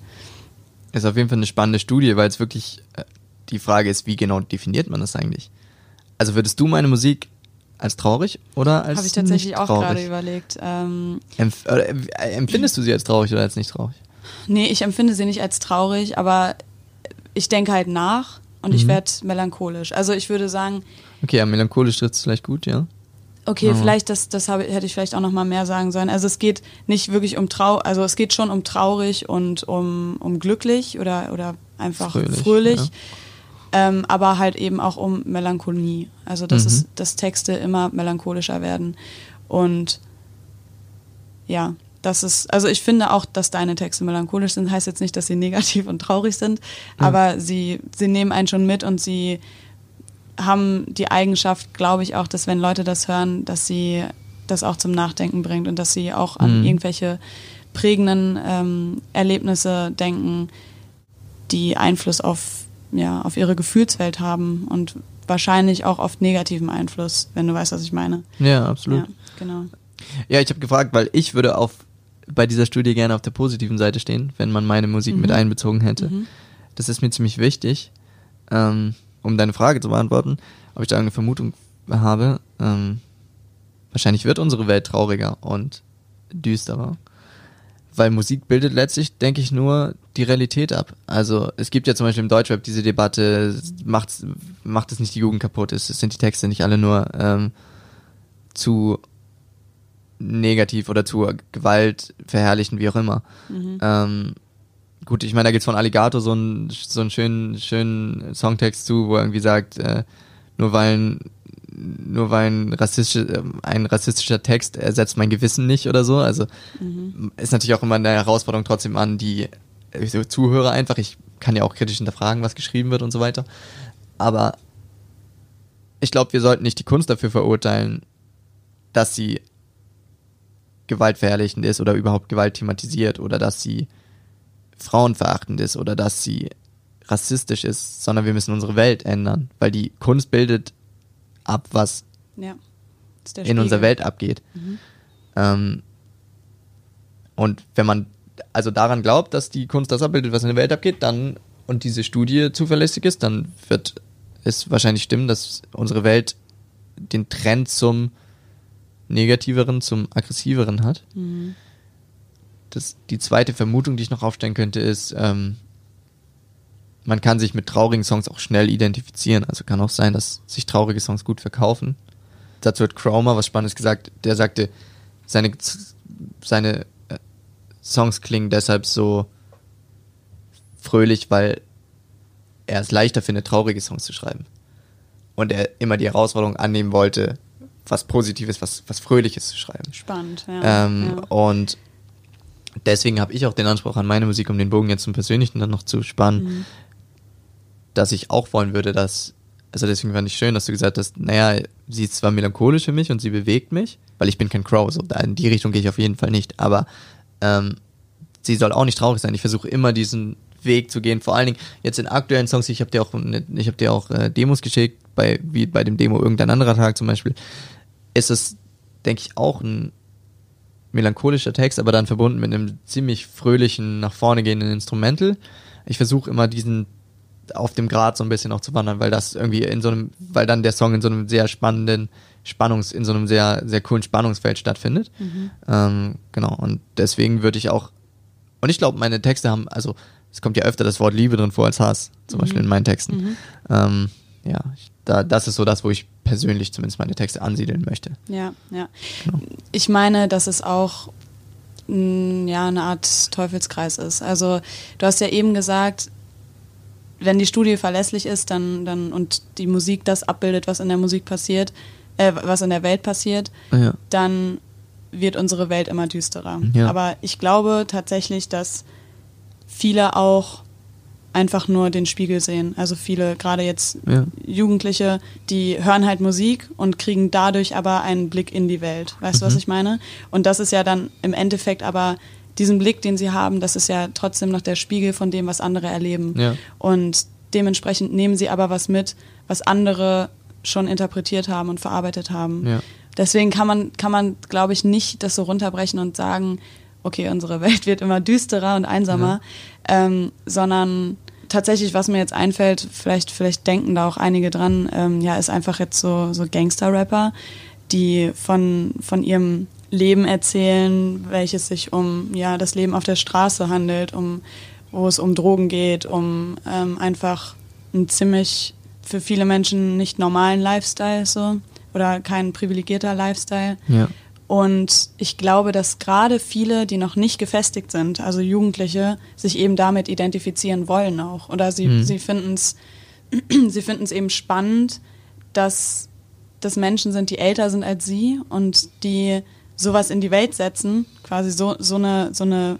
Ist auf jeden Fall eine spannende Studie, weil es wirklich äh, die Frage ist, wie genau definiert man das eigentlich? Also würdest du meine Musik als traurig oder als Habe ich tatsächlich auch gerade überlegt. Ähm, Empf äh, empfindest du sie als traurig oder als nicht traurig? Nee, ich empfinde sie nicht als traurig, aber ich denke halt nach und ich Mhm. werde melancholisch. Also ich würde sagen, Okay, ja, melancholisch trifft es vielleicht gut, ja. Okay, Mhm. vielleicht, das, das habe, hätte ich vielleicht auch noch mal mehr sagen sollen. Also es geht nicht wirklich um trau, also es geht schon um traurig und um, um glücklich oder, oder einfach Fröhlich, fröhlich, ja. ähm, aber halt eben auch um Melancholie. Also dass, Mhm. es, dass Texte immer melancholischer werden. Und ja, das ist, also ich finde auch, dass deine Texte melancholisch sind, heißt jetzt nicht, dass sie negativ und traurig sind, aber sie, sie nehmen einen schon mit und sie haben die Eigenschaft, glaube ich auch, dass wenn Leute das hören, dass sie das auch zum Nachdenken bringt und dass sie auch an Mhm. irgendwelche prägenden ähm, Erlebnisse denken, die Einfluss auf, ja, auf ihre Gefühlswelt haben und wahrscheinlich auch oft negativen Einfluss, wenn du weißt, was ich meine. Ja, absolut. Ja, genau. Ja, ich habe gefragt, weil ich würde auf bei dieser Studie gerne auf der positiven Seite stehen, wenn man meine Musik mit einbezogen hätte. Mhm. Das ist mir ziemlich wichtig, ähm, um deine Frage zu beantworten, ob ich da eine Vermutung habe. Ähm, wahrscheinlich wird unsere Welt trauriger und düsterer. Weil Musik bildet letztlich, denke ich, nur die Realität ab. Also es gibt ja zum Beispiel im Deutschrap diese Debatte, macht, macht es nicht die Jugend kaputt, ist, sind die Texte nicht alle nur ähm, zu negativ oder zu Gewalt verherrlichen, wie auch immer. Ähm, gut, ich meine, da gibt's von Alligator so einen, so einen schönen, schönen Songtext zu, wo er irgendwie sagt, äh, nur weil ein, nur weil ein, rassistisch, ein rassistischer Text ersetzt mein Gewissen nicht oder so. Also ist natürlich auch immer eine Herausforderung trotzdem an die äh, Zuhörer einfach. Ich kann ja auch kritisch hinterfragen, was geschrieben wird und so weiter. Aber ich glaube, wir sollten nicht die Kunst dafür verurteilen, dass sie gewaltverherrlichend ist oder überhaupt Gewalt thematisiert oder dass sie frauenverachtend ist oder dass sie rassistisch ist, sondern wir müssen unsere Welt ändern, weil die Kunst bildet ab, was Ja. In unserer. Welt abgeht. Ähm, und wenn man also daran glaubt, dass die Kunst das abbildet, was in der Welt abgeht, dann und diese Studie zuverlässig ist, dann wird es wahrscheinlich stimmen, dass unsere Welt den Trend zum negativeren, zum aggressiveren hat. Das, die zweite Vermutung, die ich noch aufstellen könnte, ist, ähm, man kann sich mit traurigen Songs auch schnell identifizieren. Also kann auch sein, dass sich traurige Songs gut verkaufen. Dazu hat Cromer was Spannendes gesagt. Der sagte, seine, seine äh, Songs klingen deshalb so fröhlich, weil er es leichter findet, traurige Songs zu schreiben. Und er immer die Herausforderung annehmen wollte, was Positives, was, was Fröhliches zu schreiben. Spannend, ja. Ähm, ja. Und deswegen habe ich auch den Anspruch an meine Musik, um den Bogen jetzt zum Persönlichen dann noch zu spannen, Mhm. dass ich auch wollen würde, dass, also deswegen fand ich schön, dass du gesagt hast, naja, sie ist zwar melancholisch für mich und sie bewegt mich, weil ich bin kein Crow, so in die Richtung gehe ich auf jeden Fall nicht, aber ähm, sie soll auch nicht traurig sein. Ich versuche immer diesen Weg zu gehen, vor allen Dingen jetzt in aktuellen Songs, ich habe dir auch, ich habe dir auch äh, Demos geschickt, bei, wie bei dem Demo irgendein anderer Tag zum Beispiel, ist es, denke ich, auch ein melancholischer Text, aber dann verbunden mit einem ziemlich fröhlichen, nach vorne gehenden Instrumental. Ich versuche immer diesen auf dem Grad so ein bisschen auch zu wandern, weil das irgendwie in so einem, weil dann der Song in so einem sehr spannenden Spannungs, in so einem sehr, sehr coolen Spannungsfeld stattfindet. Ähm, genau, und deswegen würde ich auch, und ich glaube, meine Texte haben, also es kommt ja öfter das Wort Liebe drin vor als Hass, zum Beispiel in meinen Texten. Ähm, ja, ich, da, das ist so das, wo ich persönlich zumindest meine Texte ansiedeln möchte. Ja, ja. Genau. Ich meine, dass es auch mh, ja, eine Art Teufelskreis ist. Also du hast ja eben gesagt, wenn die Studie verlässlich ist, dann, dann und die Musik das abbildet, was in der Musik passiert, äh, was in der Welt passiert, Ja. dann wird unsere Welt immer düsterer. Ja. Aber ich glaube tatsächlich, dass viele auch einfach nur den Spiegel sehen. Also viele, gerade jetzt Ja. Jugendliche, die hören halt Musik und kriegen dadurch aber einen Blick in die Welt. Weißt du, was ich meine? Und das ist ja dann im Endeffekt aber diesen Blick, den sie haben, das ist ja trotzdem noch der Spiegel von dem, was andere erleben. Ja. Und dementsprechend nehmen sie aber was mit, was andere schon interpretiert haben und verarbeitet haben. Ja. Deswegen kann man, kann man, glaube ich, nicht das so runterbrechen und sagen, okay, unsere Welt wird immer düsterer und einsamer, ähm, sondern tatsächlich, was mir jetzt einfällt, vielleicht, vielleicht denken da auch einige dran, ähm, ja, ist einfach jetzt so, so Gangster-Rapper, die von, von ihrem Leben erzählen, welches sich um ja das Leben auf der Straße handelt, um wo es um Drogen geht, um ähm, einfach ein ziemlich für viele Menschen nicht normalen Lifestyle so oder kein privilegierter Lifestyle. Ja. Und ich glaube, dass gerade viele, die noch nicht gefestigt sind, also Jugendliche, sich eben damit identifizieren wollen auch. Oder sie, Mhm. sie finden es <clears throat> sie finden es eben spannend, dass das Menschen sind, die älter sind als sie und die sowas in die Welt setzen, quasi so, so, eine, so eine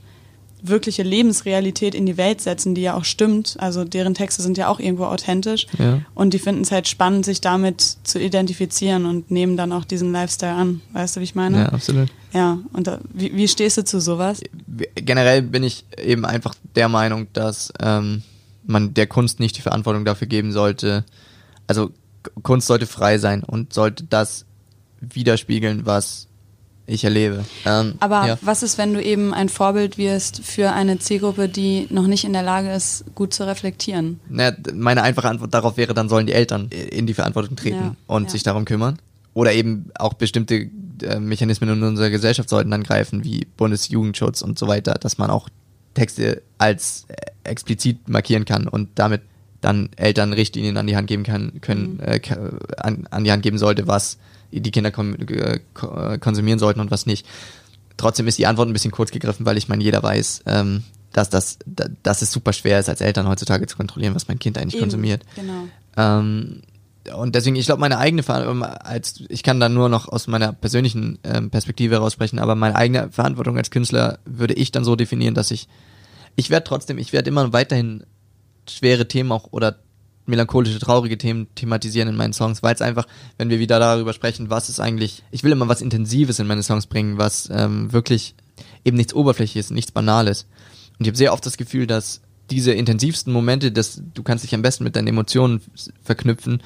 wirkliche Lebensrealität in die Welt setzen, die ja auch stimmt. Also deren Texte sind ja auch irgendwo authentisch. Ja. Und die finden es halt spannend, sich damit zu identifizieren und nehmen dann auch diesen Lifestyle an. Weißt du, wie ich meine? Ja, absolut. Ja, und da, wie, wie stehst du zu sowas? Generell bin ich eben einfach der Meinung, dass ähm, man der Kunst nicht die Verantwortung dafür geben sollte. Also Kunst sollte frei sein und sollte das widerspiegeln, was ich erlebe. Ähm, Aber ja. was ist, wenn du eben ein Vorbild wirst für eine Zielgruppe, die noch nicht in der Lage ist, gut zu reflektieren? Na, d- meine einfache Antwort darauf wäre, dann sollen die Eltern in die Verantwortung treten Ja, und ja. sich darum kümmern. Oder eben auch bestimmte äh, Mechanismen in unserer Gesellschaft sollten dann greifen, wie Bundesjugendschutz und so weiter, dass man auch Texte als äh, explizit markieren kann und damit dann Eltern Richtlinien an die Hand geben kann, können, äh, ka- an, an die Hand geben sollte, was die Kinder äh, ko- konsumieren sollten und was nicht. Trotzdem ist die Antwort ein bisschen kurz gegriffen, weil ich meine, jeder weiß, ähm, dass, das, da- dass es super schwer ist, als Eltern heutzutage zu kontrollieren, was mein Kind eigentlich Eben, konsumiert. Genau. Ähm, und deswegen, ich glaube, meine eigene Verantwortung, als ich kann da nur noch aus meiner persönlichen ähm, Perspektive heraus sprechen, aber meine eigene Verantwortung als Künstler würde ich dann so definieren, dass ich, ich werde trotzdem, ich werde immer weiterhin schwere Themen auch oder melancholische, traurige Themen thematisieren in meinen Songs, weil es einfach, wenn wir wieder darüber sprechen, was ist eigentlich, ich will immer was Intensives in meine Songs bringen, was ähm, wirklich eben nichts Oberflächliches, nichts Banales. Und ich habe sehr oft das Gefühl, dass diese intensivsten Momente, dass du kannst dich am besten mit deinen Emotionen verknüpfen,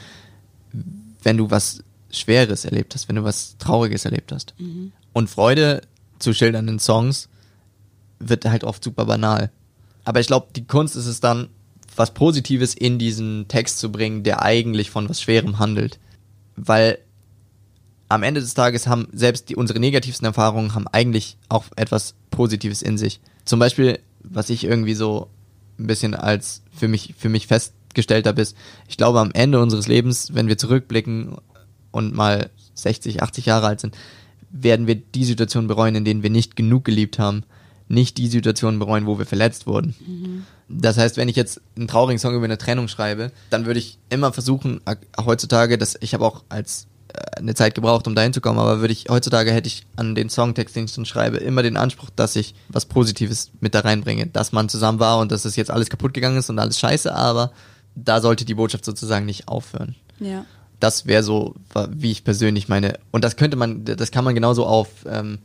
wenn du was Schweres erlebt hast, wenn du was Trauriges erlebt hast. Und Freude zu schildern in Songs wird halt oft super banal. Aber ich glaube, die Kunst ist es dann, was Positives in diesen Text zu bringen, der eigentlich von was Schwerem handelt. Weil am Ende des Tages haben selbst die, unsere negativsten Erfahrungen haben eigentlich auch etwas Positives in sich. Zum Beispiel, was ich irgendwie so ein bisschen als für mich, für mich festgestellt habe, ist, ich glaube, am Ende unseres Lebens, wenn wir zurückblicken und mal 60, 80 Jahre alt sind, werden wir die Situationen bereuen, in denen wir nicht genug geliebt haben, nicht die Situationen bereuen, wo wir verletzt wurden. Das heißt, wenn ich jetzt einen traurigen Song über eine Trennung schreibe, dann würde ich immer versuchen, heutzutage, dass ich habe auch als äh, eine Zeit gebraucht, um dahin zu kommen, aber würde ich heutzutage hätte ich an den Songtext, den ich dann schreibe, immer den Anspruch, dass ich was Positives mit da reinbringe, dass man zusammen war und dass es jetzt alles kaputt gegangen ist und alles scheiße, aber da sollte die Botschaft sozusagen nicht aufhören. Ja. Das wäre so, wie ich persönlich meine. Und das könnte man, das kann man genauso auf, ähm,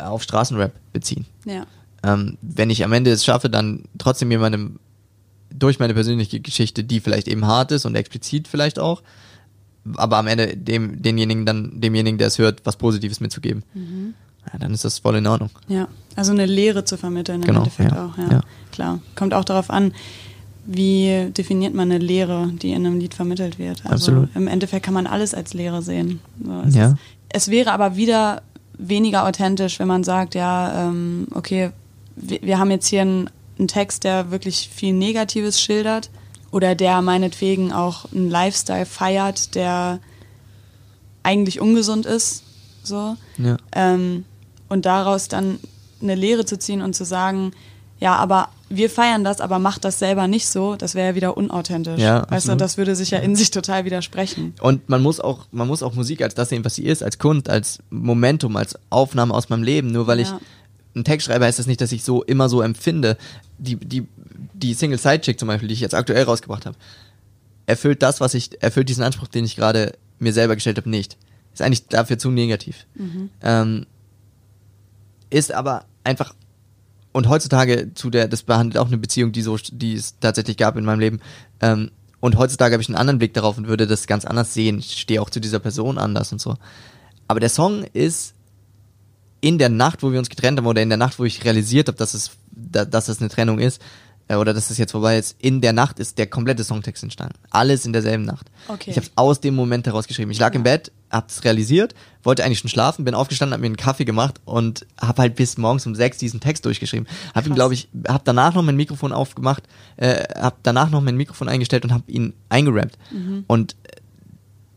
auf Straßenrap beziehen. Ja. Ähm, wenn ich am Ende es schaffe, dann trotzdem jemandem durch meine persönliche Geschichte, die vielleicht eben hart ist und explizit vielleicht auch, aber am Ende dem, denjenigen dann, demjenigen, der es hört, was Positives mitzugeben, ja, dann ist das voll in Ordnung. Ja, also eine Lehre zu vermitteln im Genau, Endeffekt ja, auch, ja, ja. Klar. Kommt auch darauf an, wie definiert man eine Lehre, die in einem Lied vermittelt wird. Also Absolut. im Endeffekt kann man alles als Lehre sehen. So, es, Ja. ist, es wäre aber wieder weniger authentisch, wenn man sagt, ja, ähm, okay, wir, wir haben jetzt hier einen, einen Text, der wirklich viel Negatives schildert oder der meinetwegen auch einen Lifestyle feiert, der eigentlich ungesund ist. So. Ja. Ähm, und daraus dann eine Lehre zu ziehen und zu sagen, ja, aber wir feiern das, aber macht das selber nicht so, das wäre ja wieder unauthentisch. Ja, weißt du, absolut. das würde sich ja in sich total widersprechen. Und man muss auch, man muss auch Musik als das sehen, was sie ist, als Kunst, als Momentum, als Aufnahme aus meinem Leben. Nur weil Ja. ich einen Text schreibe, heißt das nicht, dass ich so immer so empfinde. Die, die, die Single Sidechick zum Beispiel, die ich jetzt aktuell rausgebracht habe, erfüllt das, was ich, erfüllt diesen Anspruch, den ich gerade mir selber gestellt habe, nicht. Ist eigentlich dafür zu negativ. Ähm, ist aber einfach und heutzutage zu der, das behandelt auch eine Beziehung, die so, die es tatsächlich gab in meinem Leben. Ähm, und heutzutage habe ich einen anderen Blick darauf und würde das ganz anders sehen. Ich stehe auch zu dieser Person anders und so. Aber der Song ist in der Nacht, wo wir uns getrennt haben, oder in der Nacht, wo ich realisiert habe, dass es, da, dass es eine Trennung ist, äh, oder dass es jetzt vorbei ist, in der Nacht ist der komplette Songtext entstanden. Alles in derselben Nacht. Okay. Ich habe es aus dem Moment heraus geschrieben. Ich lag im Ja. Bett hab's realisiert, wollte eigentlich schon schlafen, bin aufgestanden, hab mir einen Kaffee gemacht und hab halt bis morgens um sechs diesen Text durchgeschrieben. Hab ihn, glaube ich, hab danach noch mein Mikrofon aufgemacht, äh, hab danach noch mein Mikrofon eingestellt und hab ihn eingerappt. Mhm. Und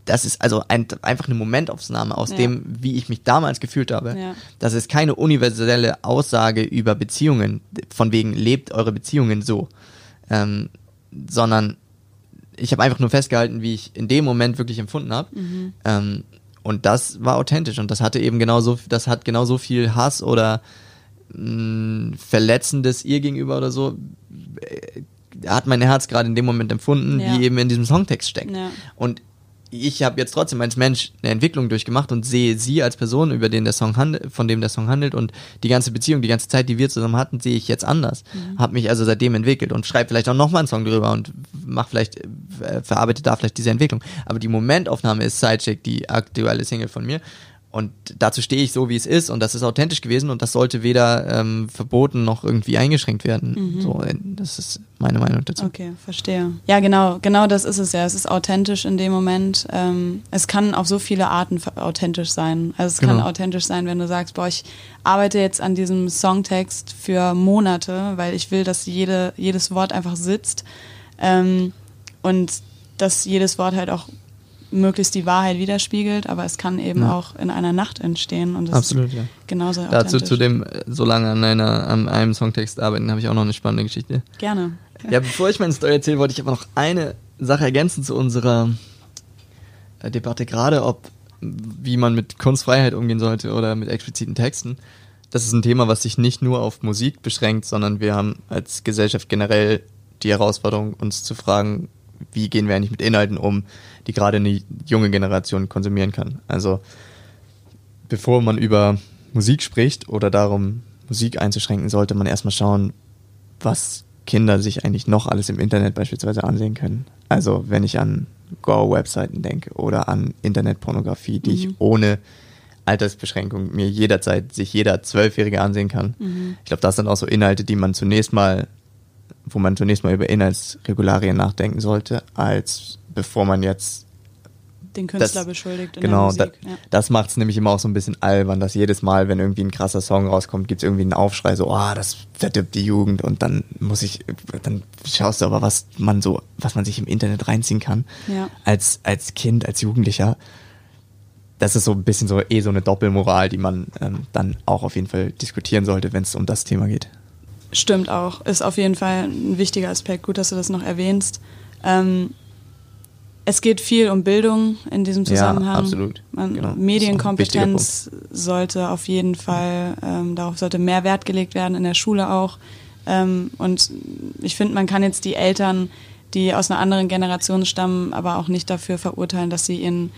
das ist also ein, einfach eine Momentaufnahme aus Ja. dem, wie ich mich damals gefühlt habe. Ja. Das ist keine universelle Aussage über Beziehungen, von wegen lebt eure Beziehungen so, ähm, sondern ich habe einfach nur festgehalten, wie ich in dem Moment wirklich empfunden habe. Mhm. Ähm, und das war authentisch und das hatte eben genauso, das hat genauso viel Hass oder mh, Verletzendes ihr gegenüber oder so, äh, hat mein Herz gerade in dem Moment empfunden, Ja. wie eben in diesem Songtext steckt. Ja. Und ich habe jetzt trotzdem als Mensch eine Entwicklung durchgemacht und sehe sie als Person, über den der Song handelt, von dem der Song handelt und die ganze Beziehung, die ganze Zeit, die wir zusammen hatten, sehe ich jetzt anders. Mhm. Habe mich also seitdem entwickelt und schreibe vielleicht auch nochmal einen Song drüber und mach vielleicht, äh, verarbeite da vielleicht diese Entwicklung. Aber die Momentaufnahme ist Sidechick, die aktuelle Single von mir. Und dazu stehe ich so, wie es ist und das ist authentisch gewesen und das sollte weder ähm, verboten noch irgendwie eingeschränkt werden. So, äh, das ist meine Meinung dazu. Mhm. Okay, verstehe. Ja, genau, genau das ist es ja. Es ist authentisch in dem Moment. Ähm, es kann auf so viele Arten authentisch sein. Also es kann Genau. authentisch sein, wenn du sagst, boah, ich arbeite jetzt an diesem Songtext für Monate, weil ich will, dass jede, jedes Wort einfach sitzt ähm, und dass jedes Wort halt auch möglichst die Wahrheit widerspiegelt, aber es kann eben Ja. auch in einer Nacht entstehen und das Absolut, ist ja. genauso Dazu zu dem, äh, so lange an, einer, an einem Songtext arbeiten, habe ich auch noch eine spannende Geschichte. Gerne. Ja, bevor ich meine Story erzähle, wollte ich aber noch eine Sache ergänzen zu unserer äh, Debatte gerade, ob wie man mit Kunstfreiheit umgehen sollte oder mit expliziten Texten. Das ist ein Thema, was sich nicht nur auf Musik beschränkt, sondern wir haben als Gesellschaft generell die Herausforderung, uns zu fragen, wie gehen wir eigentlich mit Inhalten um, die gerade eine junge Generation konsumieren kann. Also bevor man über Musik spricht oder darum, Musik einzuschränken, sollte man erstmal schauen, was Kinder sich eigentlich noch alles im Internet beispielsweise ansehen können. Also wenn ich an Gore-Webseiten denke oder an Internetpornografie, die ich ohne Altersbeschränkung mir jederzeit sich jeder Zwölfjährige ansehen kann. Ich glaube, das sind auch so Inhalte, die man zunächst mal, wo man zunächst mal über Inhaltsregularien nachdenken sollte, als bevor man jetzt Den Künstler das- beschuldigt genau, da, ja. das macht es nämlich immer auch so ein bisschen albern, dass jedes Mal, wenn irgendwie ein krasser Song rauskommt, gibt es irgendwie einen Aufschrei, so, oh, das verdirbt die Jugend und dann muss ich, dann schaust du aber, was man so, was man sich im Internet reinziehen kann, Ja. als, als Kind, als Jugendlicher. Das ist so ein bisschen so eh so eine Doppelmoral, die man ähm, dann auch auf jeden Fall diskutieren sollte, wenn es um das Thema geht. Stimmt auch. Ist auf jeden Fall ein wichtiger Aspekt. Gut, dass du das noch erwähnst. Ähm, es geht viel um Bildung in diesem Ja, Zusammenhang. absolut. Man, Genau. Medienkompetenz sollte auf jeden Fall, ähm, darauf sollte mehr Wert gelegt werden, in der Schule auch. Ähm, und ich finde, man kann jetzt die Eltern, die aus einer anderen Generation stammen, aber auch nicht dafür verurteilen, dass sie ihren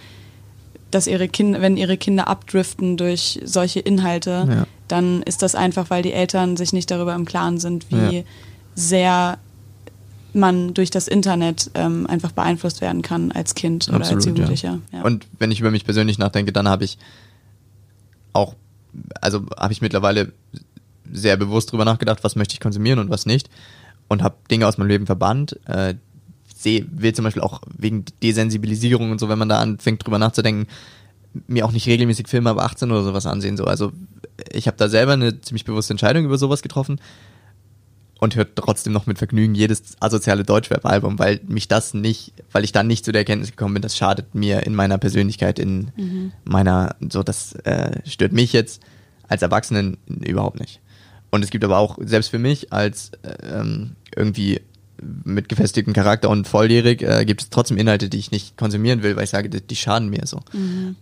dass ihre Kinder, wenn ihre Kinder abdriften durch solche Inhalte, Ja. dann ist das einfach, weil die Eltern sich nicht darüber im Klaren sind, wie Ja. sehr man durch das Internet ähm, einfach beeinflusst werden kann als Kind oder als Absolut, Jugendlicher. Ja. Ja. Und wenn ich über mich persönlich nachdenke, dann habe ich auch, also habe ich mittlerweile sehr bewusst drüber nachgedacht, was möchte ich konsumieren und was nicht. Und habe Dinge aus meinem Leben verbannt. Äh, seh, will zum Beispiel auch wegen Desensibilisierung und so, wenn man da anfängt drüber nachzudenken, mir auch nicht regelmäßig Filme ab 18 oder sowas ansehen. So. Also ich habe da selber eine ziemlich bewusste Entscheidung über sowas getroffen und hört trotzdem noch mit Vergnügen jedes asoziale Deutschrap-Album, weil mich das nicht, weil ich da nicht zu der Erkenntnis gekommen bin, das schadet mir in meiner Persönlichkeit, in meiner, so das äh, stört mich jetzt als Erwachsenen überhaupt nicht. Und es gibt aber auch, selbst für mich als äh, ähm, irgendwie mit gefestigtem Charakter und volljährig, äh, gibt es trotzdem Inhalte, die ich nicht konsumieren will, weil ich sage, die, die schaden mir so.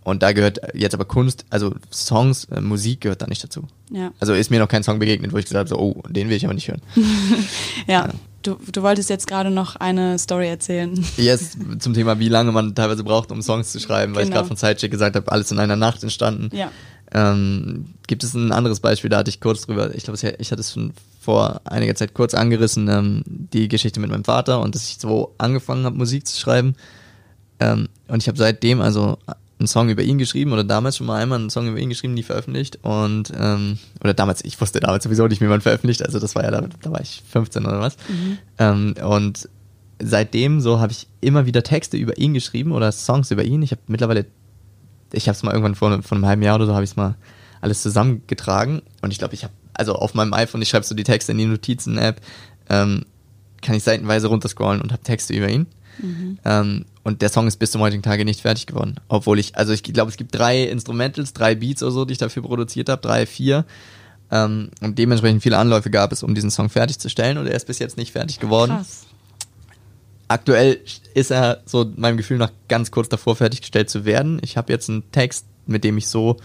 Und da gehört jetzt aber Kunst, also Songs, äh, Musik gehört da nicht dazu. ja. Also ist mir noch kein Song begegnet, wo ich gesagt habe, so, oh, den will ich aber nicht hören. <laughs> ja. Du, du wolltest jetzt gerade noch eine Story erzählen. Yes, zum Thema, wie lange man teilweise braucht, um Songs zu schreiben, weil ich Genau. gerade von Sidechick gesagt habe, alles in einer Nacht entstanden. Ja. Ähm, gibt es ein anderes Beispiel, da hatte ich kurz drüber, ich glaube, ich hatte es schon vor einiger Zeit kurz angerissen, ähm, die Geschichte mit meinem Vater und dass ich so angefangen habe, Musik zu schreiben. Ähm, und ich habe seitdem also einen Song über ihn geschrieben oder damals schon mal einmal einen Song über ihn geschrieben, nie veröffentlicht. Und ähm, oder damals, ich wusste damals sowieso nicht, wie man veröffentlicht, also das war ja, da, da war ich 15 oder was. Ähm, und seitdem so habe ich immer wieder Texte über ihn geschrieben oder Songs über ihn. Ich habe mittlerweile ich habe es mal irgendwann vor, vor einem halben Jahr oder so, habe ich es mal alles zusammengetragen. Und ich glaube, ich habe, also auf meinem iPhone, ich schreibe so die Texte in die Notizen-App, ähm, kann ich seitenweise runterscrollen und habe Texte über ihn. Mhm. Ähm, und der Song ist bis zum heutigen Tage nicht fertig geworden. Obwohl ich, also ich glaube, es gibt drei Instrumentals, drei Beats oder so, die ich dafür produziert habe, drei, vier. Ähm, und dementsprechend viele Anläufe gab es, um diesen Song fertigzustellen und er ist bis jetzt nicht fertig geworden. Krass. Aktuell ist er so meinem Gefühl nach ganz kurz davor fertiggestellt zu werden. Ich habe jetzt einen Text, mit dem ich so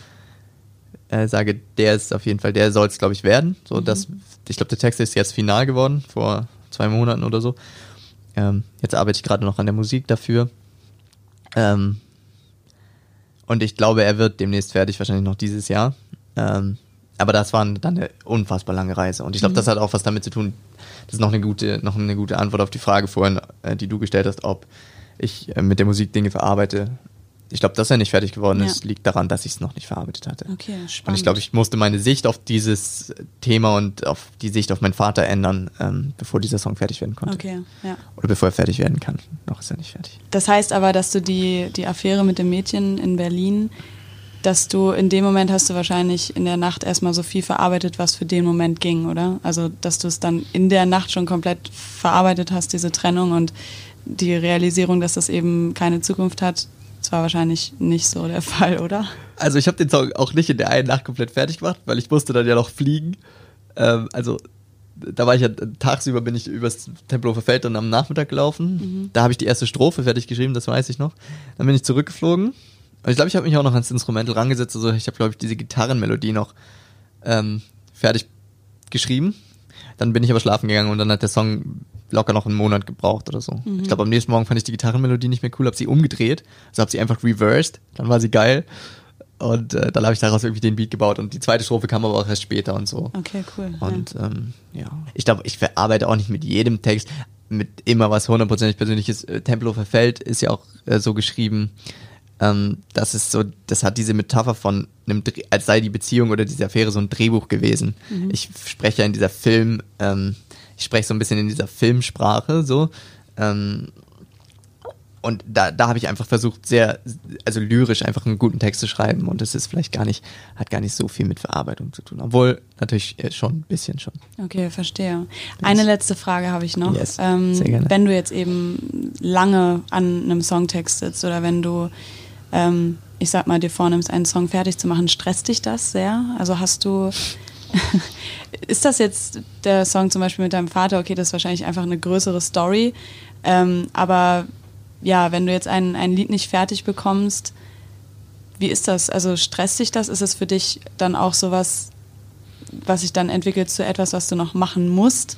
äh, sage, der ist auf jeden Fall, der soll es, glaube ich, werden. So, mhm. dass, ich glaube, der Text ist jetzt final geworden, vor zwei Monaten oder so. Ähm, jetzt arbeite ich gerade noch an der Musik dafür. Ähm, und ich glaube, er wird demnächst fertig, wahrscheinlich noch dieses Jahr. Ähm, aber das war dann eine unfassbar lange Reise. Und ich glaube, mhm. das hat auch was damit zu tun. Das ist noch eine gute, noch eine gute Antwort auf die Frage vorhin, äh, die du gestellt hast, ob ich äh, mit der Musik Dinge verarbeite. Ich glaube, dass er nicht fertig geworden ist, ja. liegt daran, dass ich es noch nicht verarbeitet hatte. Okay, spannend. Und ich glaube, ich musste meine Sicht auf dieses Thema und auf die Sicht auf meinen Vater ändern, ähm, bevor dieser Song fertig werden konnte. Okay, ja. Oder bevor er fertig werden kann. Noch ist er nicht fertig. Das heißt aber, dass du die, die Affäre mit dem Mädchen in Berlin dass du in dem Moment hast du wahrscheinlich in der Nacht erstmal so viel verarbeitet, was für den Moment ging, oder? Also, dass du es dann in der Nacht schon komplett verarbeitet hast, diese Trennung und die Realisierung, dass das eben keine Zukunft hat, das war wahrscheinlich nicht so der <laughs> Fall, oder? Also, ich habe den Song auch nicht in der einen Nacht komplett fertig gemacht, weil ich musste dann ja noch fliegen. Ähm, also, da war ich ja tagsüber bin ich übers Tempelhofer Feld dann am Nachmittag gelaufen. Mhm. Da habe ich die erste Strophe fertig geschrieben, das weiß ich noch. Dann bin ich zurückgeflogen und ich glaube, ich habe mich auch noch ans Instrumental rangesetzt. Also ich habe, glaube ich, diese Gitarrenmelodie noch ähm, fertig geschrieben. Dann bin ich aber schlafen gegangen und dann hat der Song locker noch einen Monat gebraucht oder so. Mhm. Ich glaube, am nächsten Morgen fand ich die Gitarrenmelodie nicht mehr cool, habe sie umgedreht, also habe sie einfach reversed, dann war sie geil. Und äh, dann habe ich daraus irgendwie den Beat gebaut und die zweite Strophe kam aber auch erst später und so. Okay, cool. Und ja, ähm, ja. ich glaube, ich verarbeite auch nicht mit jedem Text mit immer was hundertprozentig persönliches. Äh, Tempelhofer Feld ist ja auch äh, so geschrieben, ähm, das ist so, das hat diese Metapher von einem, als sei die Beziehung oder diese Affäre so ein Drehbuch gewesen. Mhm. Ich spreche ja in dieser Film, ähm, ich spreche so ein bisschen in dieser Filmsprache so. Ähm, und da, da habe ich einfach versucht, sehr, also lyrisch einfach einen guten Text zu schreiben. Und es ist vielleicht gar nicht, hat gar nicht so viel mit Verarbeitung zu tun. Obwohl natürlich schon ein bisschen schon. Okay, verstehe. Eine letzte Frage habe ich noch. Yes, ähm, sehr gerne. Wenn du jetzt eben lange an einem Songtext sitzt oder wenn du ähm, ich sag mal, dir vornimmst, einen Song fertig zu machen, stresst dich das sehr? Also hast du, <laughs> ist das jetzt der Song zum Beispiel mit deinem Vater? Okay, das ist wahrscheinlich einfach eine größere Story. Ähm, aber ja, wenn du jetzt ein, ein Lied nicht fertig bekommst, wie ist das? Also stresst dich das? Ist es für dich dann auch sowas, was sich dann entwickelt zu etwas, was du noch machen musst?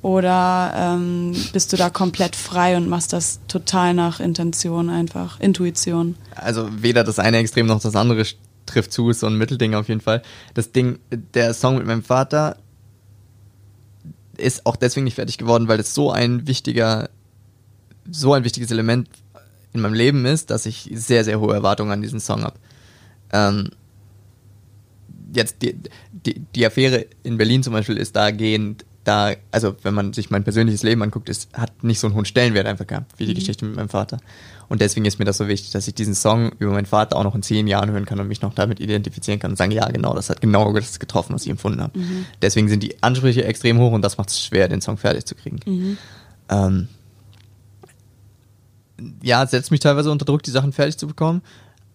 Oder ähm, bist du da komplett frei und machst das total nach Intention einfach, Intuition? Also weder das eine Extrem noch das andere trifft zu, ist so ein Mittelding auf jeden Fall. Das Ding, der Song mit meinem Vater ist auch deswegen nicht fertig geworden, weil es so ein wichtiger, so ein wichtiges Element in meinem Leben ist, dass ich sehr, sehr hohe Erwartungen an diesen Song habe. Ähm, jetzt die, die, die Affäre in Berlin zum Beispiel ist dahingehend da, also wenn man sich mein persönliches Leben anguckt, es hat nicht so einen hohen Stellenwert einfach gehabt, wie die mhm. Geschichte mit meinem Vater. Und deswegen ist mir das so wichtig, dass ich diesen Song über meinen Vater auch noch in zehn Jahren hören kann und mich noch damit identifizieren kann und sagen, ja, genau, das hat genau das getroffen, was ich empfunden habe. Mhm. Deswegen sind die Ansprüche extrem hoch und das macht es schwer, den Song fertig zu kriegen. Mhm. Ähm, ja, setzt mich teilweise unter Druck, die Sachen fertig zu bekommen.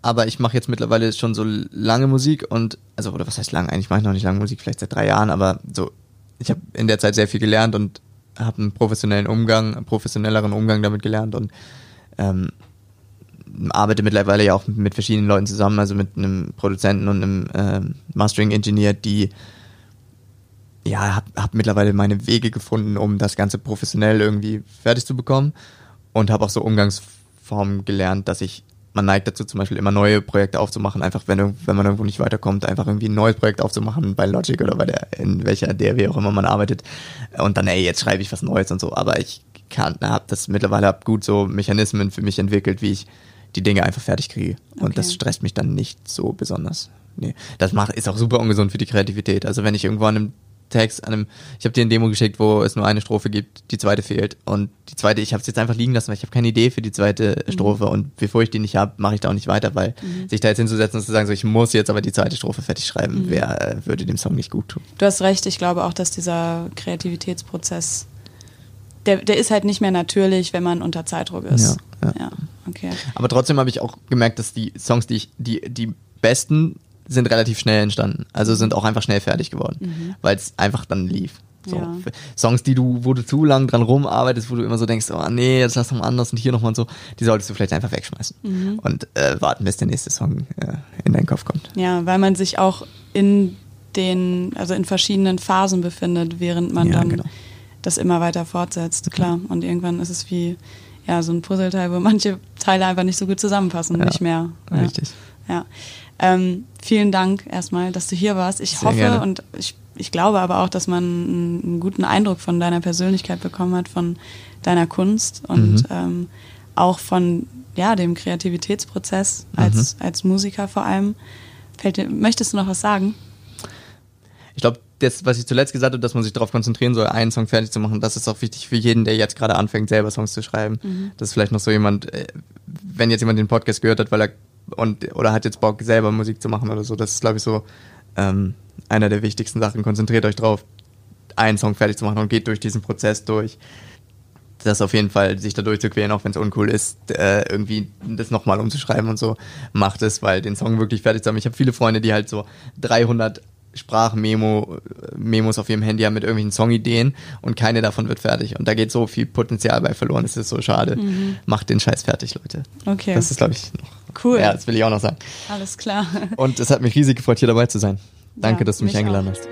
Aber ich mache jetzt mittlerweile schon so lange Musik und, also, oder was heißt lang? Eigentlich mache ich noch nicht lange Musik, vielleicht seit drei Jahren, aber so ich habe in der Zeit sehr viel gelernt und habe einen professionellen Umgang, einen professionelleren Umgang damit gelernt und ähm, arbeite mittlerweile ja auch mit verschiedenen Leuten zusammen, also mit einem Produzenten und einem ähm, Mastering-Engineer, die ja, habe hab mittlerweile meine Wege gefunden, um das Ganze professionell irgendwie fertig zu bekommen und habe auch so Umgangsformen gelernt, dass ich man neigt dazu zum Beispiel immer neue Projekte aufzumachen, einfach wenn, wenn man irgendwo nicht weiterkommt, einfach irgendwie ein neues Projekt aufzumachen bei Logic oder bei der, in welcher der wie auch immer man arbeitet und dann, ey, jetzt schreibe ich was Neues und so, aber ich kann, hab das mittlerweile hab gut so Mechanismen für mich entwickelt, wie ich die Dinge einfach fertig kriege und okay. das stresst mich dann nicht so besonders. Nee, das macht, ist auch super ungesund für die Kreativität. Also wenn ich irgendwo an einem Text an einem, ich habe dir ein Demo geschickt, wo es nur eine Strophe gibt, die zweite fehlt und die zweite, ich habe es jetzt einfach liegen lassen, weil ich habe keine Idee für die zweite mhm. Strophe und bevor ich die nicht habe, mache ich da auch nicht weiter, weil mhm. sich da jetzt hinzusetzen und zu sagen, so ich muss jetzt aber die zweite Strophe fertig schreiben, mhm. wer äh, würde dem Song nicht gut tun. Du hast recht, ich glaube auch, dass dieser Kreativitätsprozess der, der ist halt nicht mehr natürlich, wenn man unter Zeitdruck ist. Ja, ja. ja okay. Aber trotzdem habe ich auch gemerkt, dass die Songs, die ich, die, die besten sind relativ schnell entstanden. Also sind auch einfach schnell fertig geworden, mhm. weil es einfach dann lief. So. Ja. Songs, die du, wo du zu lang dran rumarbeitest, wo du immer so denkst, oh nee, jetzt lass doch mal anders und hier nochmal und so, die solltest du vielleicht einfach wegschmeißen mhm. und äh, warten, bis der nächste Song äh, in deinen Kopf kommt. Ja, weil man sich auch in den, also in verschiedenen Phasen befindet, während man ja, dann genau. das immer weiter fortsetzt, klar. Und irgendwann ist es wie ja, so ein Puzzleteil, wo manche Teile einfach nicht so gut zusammenpassen, ja, nicht mehr. Richtig. Ja. Ähm, vielen Dank erstmal, dass du hier warst. Ich Sehr hoffe gerne. und ich, ich glaube aber auch, dass man einen, einen, guten Eindruck von deiner Persönlichkeit bekommen hat, von deiner Kunst und mhm. ähm, auch von ja, dem Kreativitätsprozess als, mhm. als Musiker vor allem. Fällt, möchtest du noch was sagen? Ich glaube, das, was ich zuletzt gesagt habe, dass man sich darauf konzentrieren soll, einen Song fertig zu machen, das ist auch wichtig für jeden, der jetzt gerade anfängt, selber Songs zu schreiben. Mhm. Das ist vielleicht noch so jemand, äh, wenn jetzt jemand den Podcast gehört hat, weil er und oder hat jetzt Bock, selber Musik zu machen oder so. Das ist, glaube ich, so ähm, einer der wichtigsten Sachen. Konzentriert euch drauf, einen Song fertig zu machen und geht durch diesen Prozess durch. Das auf jeden Fall, sich da durchzuqueren, auch wenn es uncool ist, äh, irgendwie das nochmal umzuschreiben und so, macht es, weil den Song wirklich fertig zu haben. Ich habe viele Freunde, die halt so 300 Sprachmemo, Memos auf ihrem Handy haben mit irgendwelchen Songideen und keine davon wird fertig. Und da geht so viel Potenzial bei verloren. Es ist so schade. Mhm. Macht den Scheiß fertig, Leute. Okay. Das ist, glaube ich, noch. Cool. Ja, das will ich auch noch sagen. Alles klar. Und es hat mich riesig gefreut, hier dabei zu sein. Danke, ja, dass du mich, mich eingeladen auch. hast.